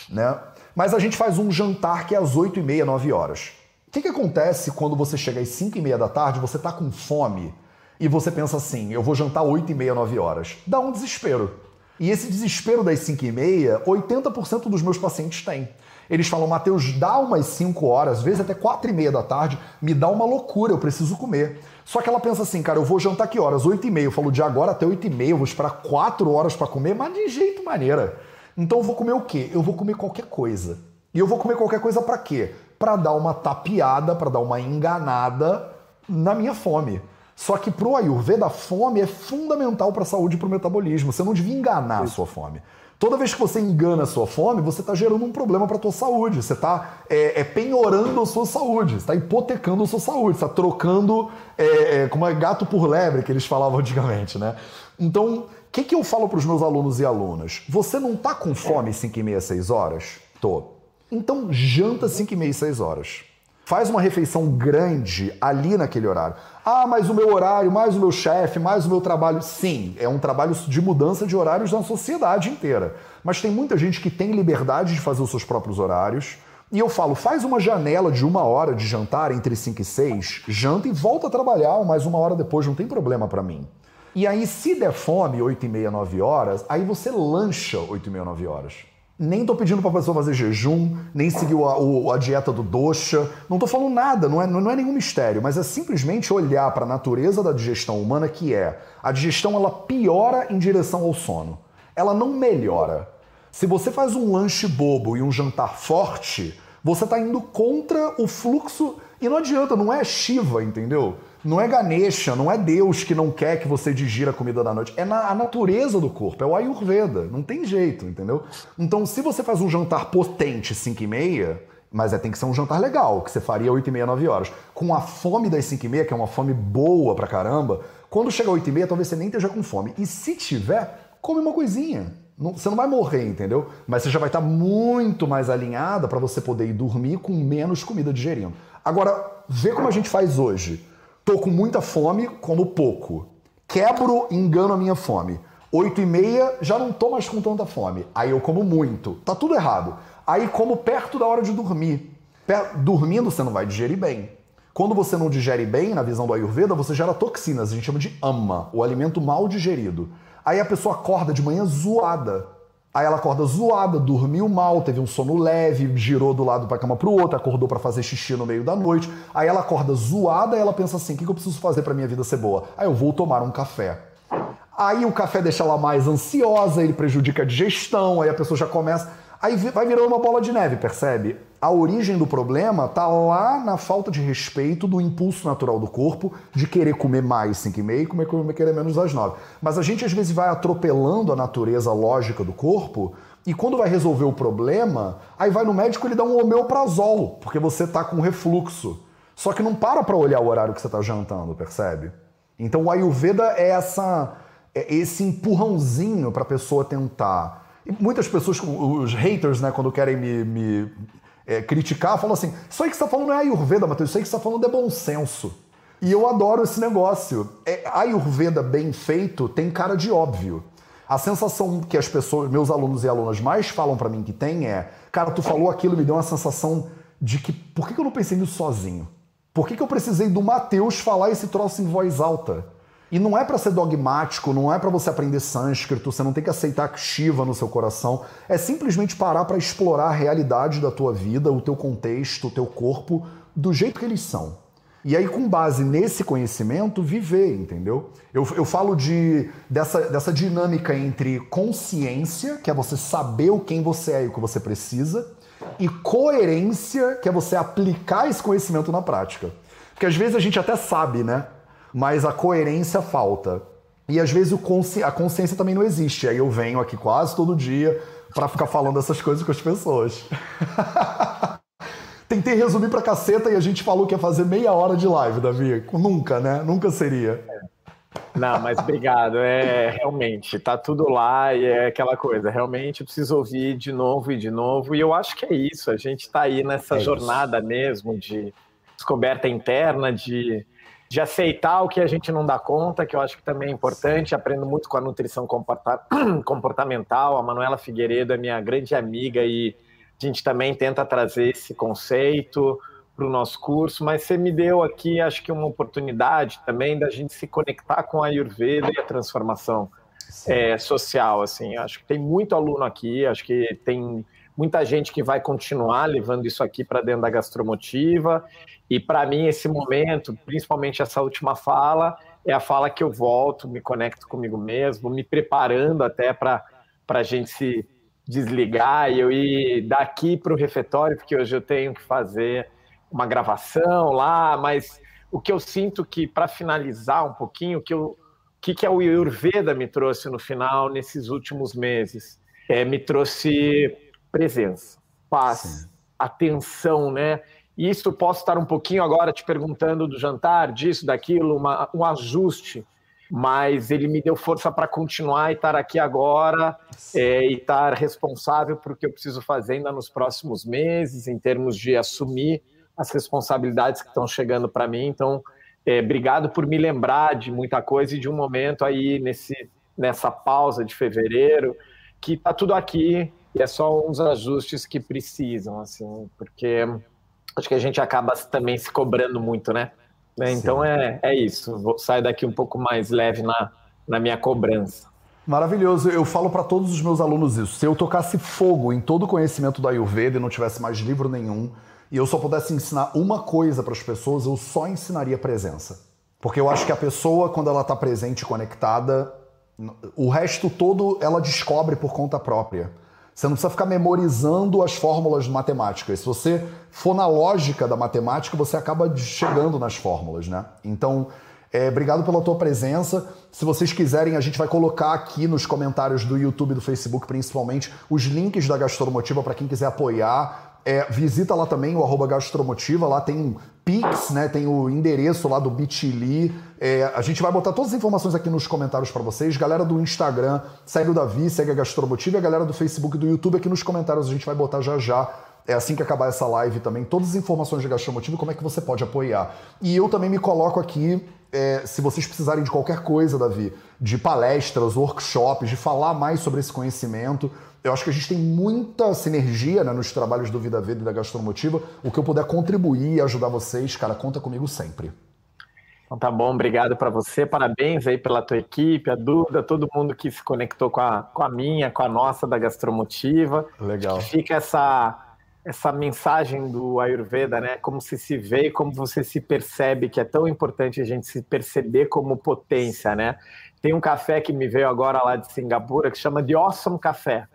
né? Mas a gente faz um jantar que é às 8 e meia, 9 horas. O que, que acontece quando você chega às 5 e meia da tarde, você tá com fome e você pensa assim, eu vou jantar 8 e meia, 9 horas? Dá um desespero. E esse desespero das 5 e meia, 80% dos meus pacientes têm. Eles falam, Matheus, dá umas 5 horas, às vezes até 4 e meia da tarde, me dá uma loucura, eu preciso comer. Só que ela pensa assim, cara, eu vou jantar que horas? 8 e meia. Eu falo, de agora até 8 e meia, eu vou esperar 4 horas para comer, mas de jeito maneira. Então eu vou comer o quê? Eu vou comer qualquer coisa. E eu vou comer qualquer coisa para quê? Para dar uma tapeada, para dar uma enganada na minha fome. Só que para o Ayurveda, a fome é fundamental para a saúde e para o metabolismo. Você não devia enganar a sua fome. Toda vez que você engana a sua fome, você está gerando um problema para a tua saúde. Você está é, é, penhorando a sua saúde, está hipotecando a sua saúde, está trocando é, é, como é gato por lebre, que eles falavam antigamente, né? Então, o que, que eu falo para os meus alunos e alunas? Você não está com fome 5 e meia, 6 horas? Tô. Então, janta 5 e meia, 6 horas. Faz uma refeição grande ali naquele horário. Ah, mas o meu horário, mais o meu chefe, mais o meu trabalho. Sim, é um trabalho de mudança de horários na sociedade inteira. Mas tem muita gente que tem liberdade de fazer os seus próprios horários. E eu falo, faz uma janela de uma hora de jantar entre 5 e 6, janta e volta a trabalhar mais uma hora depois, não tem problema para mim. E aí, se der fome, 8 e meia, 9 horas, aí você lancha 8 e meia, 9 horas. Nem tô pedindo pra pessoa fazer jejum, nem seguir a, a dieta do dosha. Não tô falando nada, não é, não é nenhum mistério, mas é simplesmente olhar para a natureza da digestão humana, que é a digestão ela piora em direção ao sono. Ela não melhora. Se você faz um lanche bobo e um jantar forte, você está indo contra o fluxo. E não adianta, não é Shiva, entendeu? Não é Ganesha, não é Deus que não quer que você digira a comida da noite. É na, a natureza do corpo, é o Ayurveda. Não tem jeito, entendeu? Então, se você faz um jantar potente 5 e meia, mas é, tem que ser um jantar legal, que você faria 8 e meia, 9 horas. Com a fome das 5 e meia, que é uma fome boa pra caramba, quando chega 8 e meia, talvez você nem esteja com fome. E se tiver, come uma coisinha. Não, você não vai morrer, entendeu? Mas você já vai estar muito mais alinhada para você poder ir dormir com menos comida digerindo. Agora, vê como a gente faz hoje. Tô com muita fome, como pouco. Quebro, engano a minha fome. Oito e meia, já não tô mais com tanta fome. Aí eu como muito. Tá tudo errado. Aí como perto da hora de dormir. Dormindo você não vai digerir bem. Quando você não digere bem, na visão do Ayurveda, você gera toxinas, a gente chama de ama, o alimento mal digerido. Aí a pessoa acorda de manhã zoada. Aí ela acorda zoada, dormiu mal, teve um sono leve, girou do lado para cama pro outro, acordou para fazer xixi no meio da noite. Aí ela acorda zoada ela pensa assim: o que eu preciso fazer para minha vida ser boa? Aí eu vou tomar um café. Aí o café deixa ela mais ansiosa, ele prejudica a digestão, aí a pessoa já começa. Aí vai virando uma bola de neve, percebe? A origem do problema tá lá na falta de respeito do impulso natural do corpo de querer comer mais 5 e comer, comer querer menos às 9. Mas a gente às vezes vai atropelando a natureza lógica do corpo e quando vai resolver o problema, aí vai no médico e ele dá um homeoprazol, porque você tá com refluxo. Só que não para para olhar o horário que você tá jantando, percebe? Então o Ayurveda é essa é esse empurrãozinho para a pessoa tentar muitas pessoas, os haters, né, quando querem me, me é, criticar, falam assim: Isso aí que você está falando não é Ayurveda, Matheus, isso aí que você está falando é bom senso. E eu adoro esse negócio. É, Ayurveda bem feito tem cara de óbvio. A sensação que as pessoas, meus alunos e alunas mais falam para mim que tem é: Cara, tu falou aquilo, me deu uma sensação de que por que eu não pensei nisso sozinho? Por que, que eu precisei do Mateus falar esse troço em voz alta? E não é para ser dogmático, não é para você aprender sânscrito, você não tem que aceitar Shiva no seu coração. É simplesmente parar para explorar a realidade da tua vida, o teu contexto, o teu corpo, do jeito que eles são. E aí, com base nesse conhecimento, viver, entendeu? Eu, eu falo de, dessa, dessa dinâmica entre consciência, que é você saber o quem você é e o que você precisa, e coerência, que é você aplicar esse conhecimento na prática. Porque às vezes a gente até sabe, né? Mas a coerência falta. E às vezes consci... a consciência também não existe. Aí eu venho aqui quase todo dia para ficar falando essas coisas com as pessoas. *laughs* Tentei resumir pra caceta e a gente falou que ia fazer meia hora de live, Davi. Nunca, né? Nunca seria. Não, mas obrigado. É realmente, tá tudo lá e é aquela coisa. Realmente preciso ouvir de novo e de novo. E eu acho que é isso. A gente está aí nessa é jornada mesmo de descoberta interna, de de aceitar o que a gente não dá conta, que eu acho que também é importante. Aprendo muito com a nutrição *clears throat* comportamental. A Manuela Figueiredo é minha grande amiga e a gente também tenta trazer esse conceito para o nosso curso. Mas você me deu aqui, acho que uma oportunidade também da gente se conectar com a Ayurveda e a transformação é, social. Assim, acho que tem muito aluno aqui, acho que tem muita gente que vai continuar levando isso aqui para dentro da gastromotiva. E para mim, esse momento, principalmente essa última fala, é a fala que eu volto, me conecto comigo mesmo, me preparando até para a gente se desligar e eu ir daqui para o refeitório, porque hoje eu tenho que fazer uma gravação lá, mas o que eu sinto que, para finalizar um pouquinho, o que, eu, que, que a Ayurveda me trouxe no final, nesses últimos meses, é, me trouxe presença, paz, Sim. atenção, né? Isso posso estar um pouquinho agora te perguntando do jantar, disso, daquilo, uma, um ajuste, mas ele me deu força para continuar e estar aqui agora é, e estar responsável por o que eu preciso fazer ainda nos próximos meses, em termos de assumir as responsabilidades que estão chegando para mim. Então, é, obrigado por me lembrar de muita coisa e de um momento aí nesse, nessa pausa de fevereiro que está tudo aqui e é só uns ajustes que precisam, assim, porque acho que a gente acaba também se cobrando muito, né? né? Então é, é isso. Vou sair daqui um pouco mais leve na, na minha cobrança. Maravilhoso. Eu falo para todos os meus alunos isso. Se eu tocasse fogo em todo o conhecimento da Ayurveda e não tivesse mais livro nenhum, e eu só pudesse ensinar uma coisa para as pessoas, eu só ensinaria presença. Porque eu acho que a pessoa, quando ela está presente e conectada, o resto todo ela descobre por conta própria. Você não precisa ficar memorizando as fórmulas matemáticas. Se você for na lógica da matemática, você acaba chegando nas fórmulas, né? Então, é, obrigado pela tua presença. Se vocês quiserem, a gente vai colocar aqui nos comentários do YouTube e do Facebook, principalmente, os links da Gastromotiva para quem quiser apoiar. É, visita lá também o arroba gastromotiva, lá tem Pix, né? Tem o endereço lá do Bitly. É, a gente vai botar todas as informações aqui nos comentários para vocês. Galera do Instagram, segue o Davi, segue a Gastromotiva. E a galera do Facebook e do YouTube aqui nos comentários a gente vai botar já já. É assim que acabar essa live também, todas as informações de Gastromotiva e como é que você pode apoiar. E eu também me coloco aqui é, se vocês precisarem de qualquer coisa, Davi, de palestras, workshops, de falar mais sobre esse conhecimento, eu acho que a gente tem muita sinergia né, nos trabalhos do Vida Verde e da Gastromotiva. O que eu puder contribuir e ajudar vocês, cara, conta comigo sempre. Então tá bom, obrigado para você, parabéns aí pela tua equipe, a Duda, todo mundo que se conectou com a, com a minha, com a nossa da Gastromotiva. Legal. Fica essa essa mensagem do Ayurveda, né? Como se se vê, como você se percebe, que é tão importante a gente se perceber como potência, né? Tem um café que me veio agora lá de Singapura que chama de Awesome Café.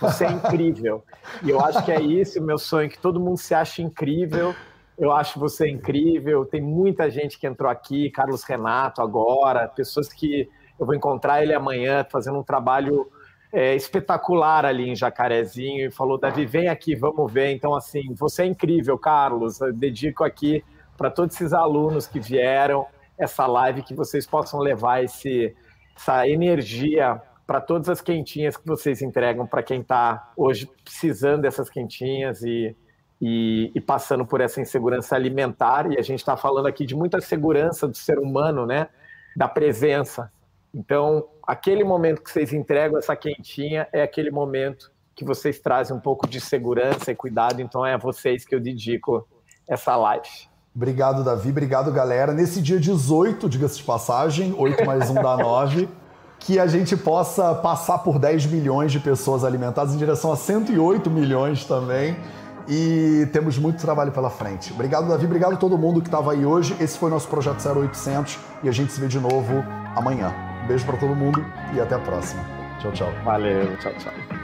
Você é incrível. e eu acho que é isso, meu sonho, que todo mundo se ache incrível. Eu acho você incrível. Tem muita gente que entrou aqui, Carlos Renato agora, pessoas que eu vou encontrar ele amanhã fazendo um trabalho é, espetacular ali em Jacarezinho e falou: Davi, vem aqui, vamos ver. Então, assim, você é incrível, Carlos. Eu dedico aqui para todos esses alunos que vieram essa live, que vocês possam levar esse, essa energia para todas as quentinhas que vocês entregam para quem está hoje precisando dessas quentinhas e, e, e, passando por essa insegurança alimentar. E a gente está falando aqui de muita segurança do ser humano, né? Da presença. Então, aquele momento que vocês entregam essa quentinha é aquele momento que vocês trazem um pouco de segurança e cuidado. Então, é a vocês que eu dedico essa live. Obrigado, Davi. Obrigado, galera. Nesse dia 18, diga-se de passagem, 8 mais 1 dá 9, *laughs* que a gente possa passar por 10 milhões de pessoas alimentadas em direção a 108 milhões também. E temos muito trabalho pela frente. Obrigado, Davi. Obrigado a todo mundo que estava aí hoje. Esse foi o nosso projeto 0800 e a gente se vê de novo amanhã. Beijo para todo mundo e até a próxima. Tchau, tchau. Valeu, tchau, tchau.